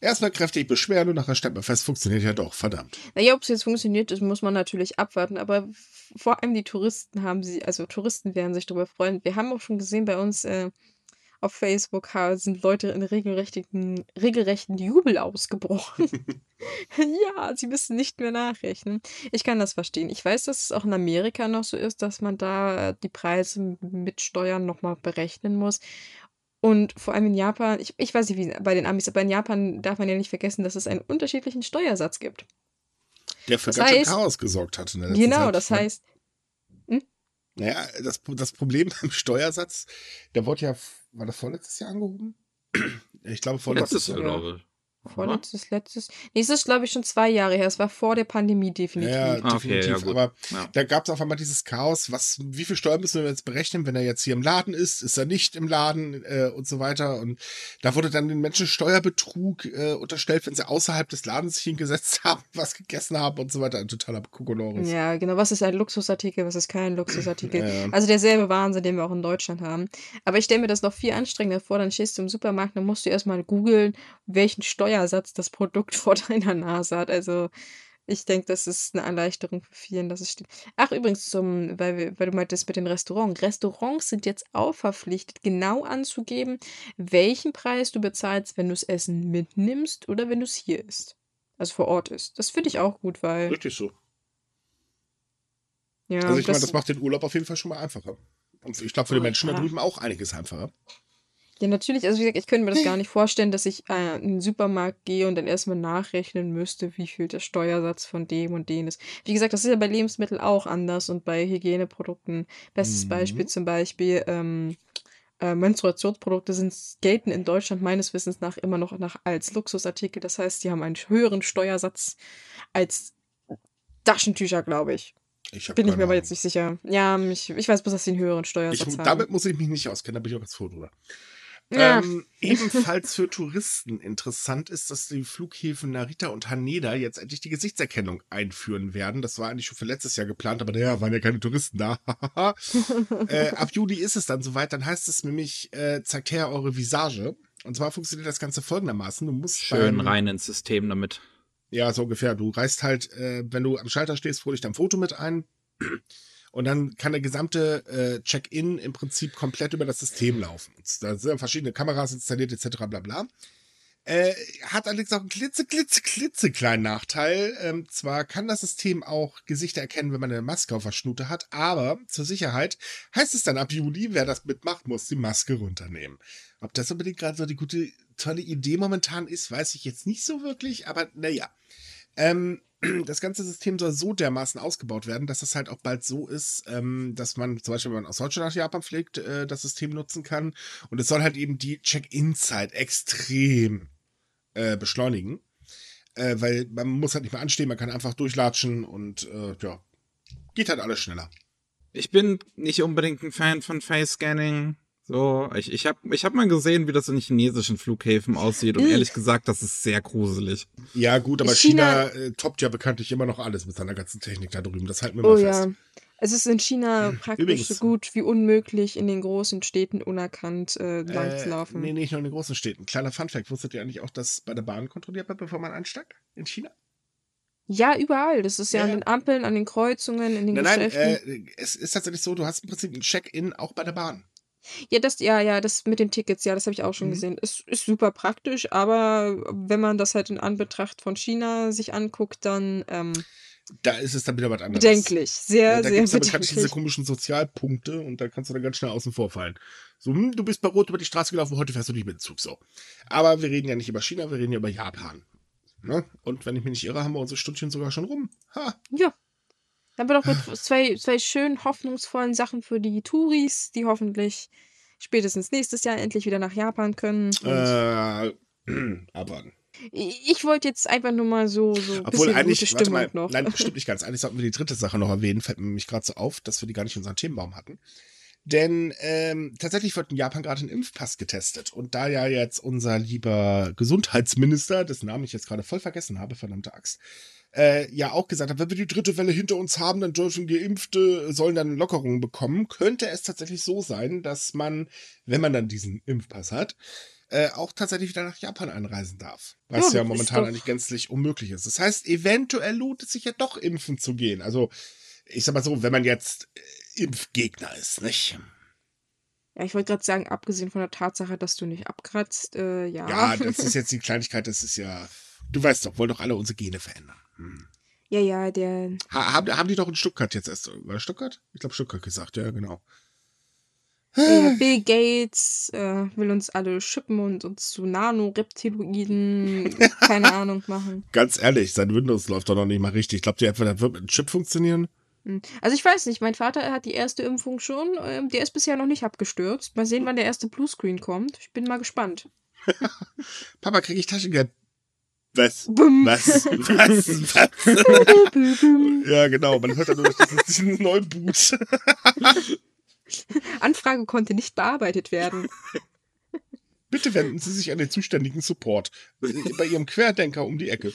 Erstmal kräftig beschweren und nachher stellt man fest, funktioniert ja doch, verdammt. Naja, ob es jetzt funktioniert, das muss man natürlich abwarten. Aber vor allem die Touristen haben sie, also Touristen werden sich darüber freuen. Wir haben auch schon gesehen bei uns äh, auf Facebook sind Leute in regelrechten, regelrechten Jubel ausgebrochen. ja, sie müssen nicht mehr nachrechnen. Ich kann das verstehen. Ich weiß, dass es auch in Amerika noch so ist, dass man da die Preise mit Steuern nochmal berechnen muss. Und vor allem in Japan, ich, ich weiß nicht, wie bei den Amis, aber in Japan darf man ja nicht vergessen, dass es einen unterschiedlichen Steuersatz gibt. Der für Das ganz heißt- Chaos gesorgt hat. In der Genau, Zeit. das heißt, Naja, das, das Problem beim Steuersatz, der wurde ja, war das vorletztes Jahr angehoben? Ich glaube vorletztes Letztes Jahr. Jahr, glaube ich. Vorletztes, letztes. Nee, es ist, glaube ich, schon zwei Jahre her. Es war vor der Pandemie definitiv. Ja, Ah, okay, definitiv. ja. Aber Ja. da gab es auf einmal dieses Chaos, was, wie viel Steuern müssen wir jetzt berechnen, wenn er jetzt hier im Laden ist, ist er nicht im Laden äh, und so weiter. Und da wurde dann den Menschen Steuerbetrug äh, unterstellt, wenn sie außerhalb des Ladens sich hingesetzt haben, was gegessen haben und so weiter. Ein totaler Kokolores. Ja, genau. Was ist ein Luxusartikel, was ist kein Luxusartikel? Ja. Also derselbe Wahnsinn, den wir auch in Deutschland haben. Aber ich stelle mir das noch viel anstrengender vor. Dann stehst du im Supermarkt, dann musst du erstmal googeln, welchen Steuersatz das Produkt vor deiner Nase hat. Also ich denke, das ist eine Erleichterung für vielen, dass es steht. Ach, übrigens, zum, weil, wir, weil du meintest mit den Restaurants. Restaurants sind jetzt auch verpflichtet, genau anzugeben, welchen Preis du bezahlst, wenn du das Essen mitnimmst oder wenn du es hier isst. Also vor Ort ist. Das finde ich auch gut, weil. Richtig so. Ja, Also ich meine, das- macht den Urlaub auf jeden Fall schon mal einfacher. Und ich glaube, für die Menschen da drüben auch einiges einfacher. Ja, natürlich. Also wie gesagt, ich könnte mir das gar nicht vorstellen, dass ich äh, in den Supermarkt gehe und dann erstmal nachrechnen müsste, wie viel der Steuersatz von dem und dem ist. Wie gesagt, das ist ja bei Lebensmitteln auch anders und bei Hygieneprodukten. Bestes Mhm. Beispiel zum Beispiel ähm, äh, Menstruationsprodukte sind gelten in Deutschland meines Wissens nach immer noch nach als Luxusartikel. Das heißt, die haben einen höheren Steuersatz als Taschentücher, glaube ich. Ich Bin ich mir aber jetzt nicht sicher. Ja, ich, ich weiß bloß, dass sie einen höheren Steuersatz Ich, haben. damit muss ich mich nicht auskennen, da bin ich auch ganz froh drüber. Ja. Ähm, ebenfalls für Touristen interessant ist, dass die Flughäfen Narita und Haneda jetzt endlich die Gesichtserkennung einführen werden. Das war eigentlich schon für letztes Jahr geplant, aber naja, waren ja keine Touristen da. äh, ab Juli ist es dann soweit. Dann heißt es nämlich, äh, zeigt her eure Visage. Und zwar funktioniert das Ganze folgendermaßen. Du musst Schön beim- rein ins System damit. ja, so ungefähr. Du reißt halt, äh, wenn du am Schalter stehst, hol dich dein Foto mit ein. Und dann kann der gesamte äh, Check-in im Prinzip komplett über das System laufen. Da sind verschiedene Kameras installiert, etc. bla bla. Äh, hat allerdings auch einen klitze, klitze, klitze kleinen Nachteil. Ähm, zwar kann das System auch Gesichter erkennen, wenn man eine Maske auf der Schnute hat, aber zur Sicherheit heißt es dann ab Juli, wer das mitmacht, muss die Maske runternehmen. Ob das unbedingt gerade so die gute, tolle Idee momentan ist, weiß ich jetzt nicht so wirklich, aber naja. Ähm, das ganze System soll so dermaßen ausgebaut werden, dass es halt auch bald so ist, ähm, dass man zum Beispiel, wenn man aus Deutschland nach Japan fliegt, äh, das System nutzen kann. Und es soll halt eben die Check-in-Zeit extrem äh, beschleunigen. Äh, weil man muss halt nicht mehr anstehen, man kann einfach durchlatschen und äh, ja, geht halt alles schneller. Ich bin nicht unbedingt ein Fan von Face-Scanning. So, ich, ich habe ich hab mal gesehen, wie das in chinesischen Flughäfen aussieht und Ih. ehrlich gesagt, das ist sehr gruselig. Ja, gut, aber China, China- äh, toppt ja bekanntlich immer noch alles mit seiner ganzen Technik da drüben. Das halten wir Oh mal fest. ja. Es ist in China praktisch Übrigens. so gut wie unmöglich, in den großen Städten unerkannt äh, lang zu Äh, laufen. nee, nicht nur in den großen Städten. Kleiner Funfact, wusstet ihr eigentlich auch, dass bei der Bahn kontrolliert wird, bevor man einsteigt? In China? Ja, überall. Das ist ja, Ja, an den Ampeln, an den Kreuzungen, in den Nein, nein, Geschäften. äh, es ist tatsächlich so, du hast im Prinzip ein Check-in auch bei der Bahn. Ja, das, ja, ja, das mit den Tickets, ja, das habe ich auch schon Mhm. gesehen. Es ist super praktisch, aber wenn man das halt in Anbetracht von China sich anguckt, dann ähm, Da ist es dann wieder was anderes. Bedenklich. Sehr, Ja, da sehr gibt es aber bekanntlich diese bedenklich. komischen Sozialpunkte und da kannst du dann ganz schnell außen vor fallen. So, hm, du bist bei Rot über die Straße gelaufen, heute fährst du nicht mit dem Zug. So. Aber wir reden ja nicht über China, wir reden ja über Japan. Ne? Und wenn ich mich nicht irre, haben wir unsere Stündchen sogar schon rum. Ha. Ja. Dann wir doch mit zwei, zwei schönen, hoffnungsvollen Sachen für die Touris, die hoffentlich spätestens nächstes Jahr endlich wieder nach Japan können. Äh, aber. ich wollte jetzt einfach nur mal so, so Obwohl eigentlich, gute mal, noch. nein, stimmt nicht ganz. Eigentlich sollten wir die dritte Sache noch erwähnen. Fällt mir nämlich gerade so auf, dass wir die gar nicht in unserem Themenbaum hatten. Denn ähm, tatsächlich wird in Japan gerade ein Impfpass getestet. Und da ja jetzt unser lieber Gesundheitsminister, dessen Namen ich jetzt gerade voll vergessen habe, verdammte Axt, äh, ja auch gesagt hat, wenn wir die dritte Welle hinter uns haben, dann dürfen Geimpfte, sollen dann Lockerungen bekommen, könnte es tatsächlich so sein, dass man, wenn man dann diesen Impfpass hat, äh, auch tatsächlich wieder nach Japan einreisen darf. Was Ja, ja, momentan eigentlich gänzlich unmöglich ist. Das heißt, eventuell lohnt es sich ja doch, impfen zu gehen. Also, ich sag mal so, wenn man jetzt äh, Impfgegner ist, nicht? Ja, ich wollte gerade sagen, abgesehen von der Tatsache, dass du nicht abkratzt, äh, ja. Ja, das ist jetzt die Kleinigkeit, das ist ja. Du weißt doch, wollen doch alle unsere Gene verändern. Hm. ja, ja, der. Ha, haben, haben die doch in Stuttgart jetzt erst. War das Stuttgart? Ich glaube, Stuttgart gesagt, ja, genau. Äh, Bill Gates äh, will uns alle schippen und uns zu Nanoreptiloiden, keine Ahnung, machen. Ganz ehrlich, sein Windows läuft doch noch nicht mal richtig. Glaubt ihr etwa, das wird mit einem Chip funktionieren? Hm. Also ich weiß nicht, mein Vater hat die erste Impfung schon, ähm, der ist bisher noch nicht abgestürzt. Mal sehen, wann der erste Bluescreen kommt. Ich bin mal gespannt. Papa, kriege ich Taschengeld? Was? Bum. Was? Was? Was? Ja, genau. Man hört dann nur diesen Neuboot. Anfrage konnte nicht bearbeitet werden. Bitte wenden Sie sich an den zuständigen Support. Bei Ihrem Querdenker um die Ecke.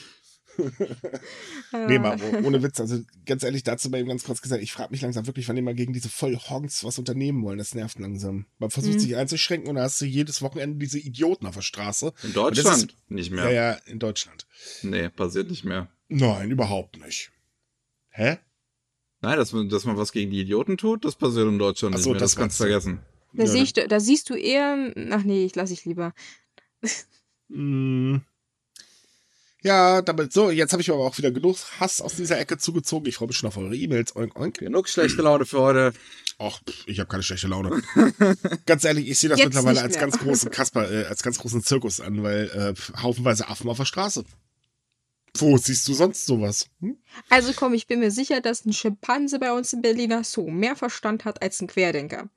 Nee, mal, oh- ohne Witz. Also ganz ehrlich, dazu bei ihm ganz kurz gesagt, ich frage mich langsam wirklich, wann die mal gegen diese Vollhonks was unternehmen wollen. Das nervt langsam. Man versucht Mhm. sich einzuschränken und da hast du jedes Wochenende diese Idioten auf der Straße. In Deutschland nicht Ja, mehr. ja, in Deutschland. Nee, passiert nicht mehr. Nein, überhaupt nicht. Hä? Nein, dass man, dass man was gegen die Idioten tut, das passiert in Deutschland Ach nicht so, mehr. Das, das kannst du du. vergessen. Da, Ja, sehe ich, da siehst du eher. Ach nee, ich lasse ich lieber. Mm. Ja, damit, so, jetzt habe ich aber auch wieder genug Hass aus dieser Ecke zugezogen. Ich freue mich schon auf eure E-Mails. Oink, oink. Genug schlechte Laune für heute. Ach, ich habe keine schlechte Laune. ganz ehrlich, ich sehe das Jetzt mittlerweile als ganz großen Kasper, äh, als ganz großen Zirkus an, weil äh, haufenweise Affen auf der Straße. Wo siehst du sonst sowas? Hm? Also komm, ich bin mir sicher, dass ein Schimpanse bei uns in Berliner Zoo mehr Verstand hat als ein Querdenker.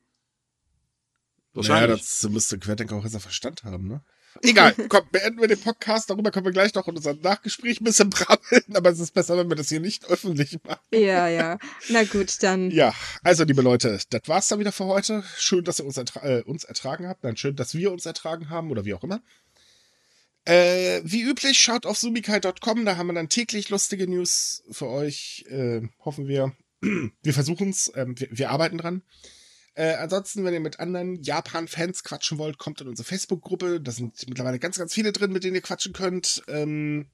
Naja, das müsste Querdenker auch besser Verstand haben, ne? Egal, komm, beenden wir den Podcast. Darüber können wir gleich noch in unserem Nachgespräch ein bisschen brabbeln, aber es ist besser, wenn wir das hier nicht öffentlich machen. Ja, ja. Na gut, dann. Ja, also liebe Leute, das war's dann wieder für heute. Schön, dass ihr uns, ertra äh, uns ertragen habt. Nein, schön, dass wir uns ertragen haben oder wie auch immer. Äh, wie üblich, schaut auf sumikai.com, da haben wir dann täglich lustige News für euch. Äh, hoffen wir. Wir versuchen es, ähm, wir, wir arbeiten dran. Äh, ansonsten, wenn ihr mit anderen Japan-Fans quatschen wollt, kommt in unsere Facebook-Gruppe. Da sind mittlerweile ganz, ganz viele drin, mit denen ihr quatschen könnt. Ähm,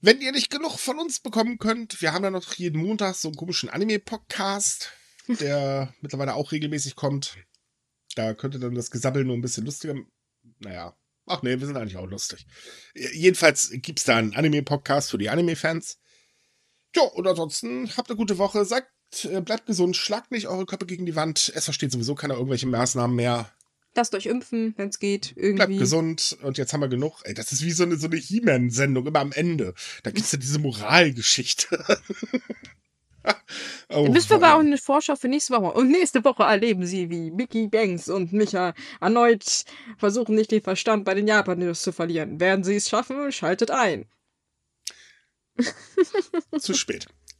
wenn ihr nicht genug von uns bekommen könnt, wir haben da noch jeden Montag so einen komischen Anime-Podcast, der mittlerweile auch regelmäßig kommt. Da könnt ihr dann das Gesabbel nur ein bisschen lustiger. Naja. Ach nee, wir sind eigentlich auch lustig. Jedenfalls gibt's da einen Anime-Podcast für die Anime-Fans. Ja, und ansonsten habt eine gute Woche. Sagt, bleibt gesund, schlagt nicht eure Köpfe gegen die Wand. Es versteht sowieso keiner irgendwelche Maßnahmen mehr. Lasst euch impfen, wenn es geht. Bleibt Irgendwie. gesund und jetzt haben wir genug. Ey, das ist wie so eine, so eine He-Man-Sendung, immer am Ende. Da gibt's ja diese Moralgeschichte. oh, Dann müssen wir aber auch eine Vorschau für nächste Woche. Und nächste Woche erleben sie, wie Mickey Banks und Micha erneut versuchen, nicht den Verstand bei den Japaners zu verlieren. Werden sie es schaffen, schaltet ein. Zu spät.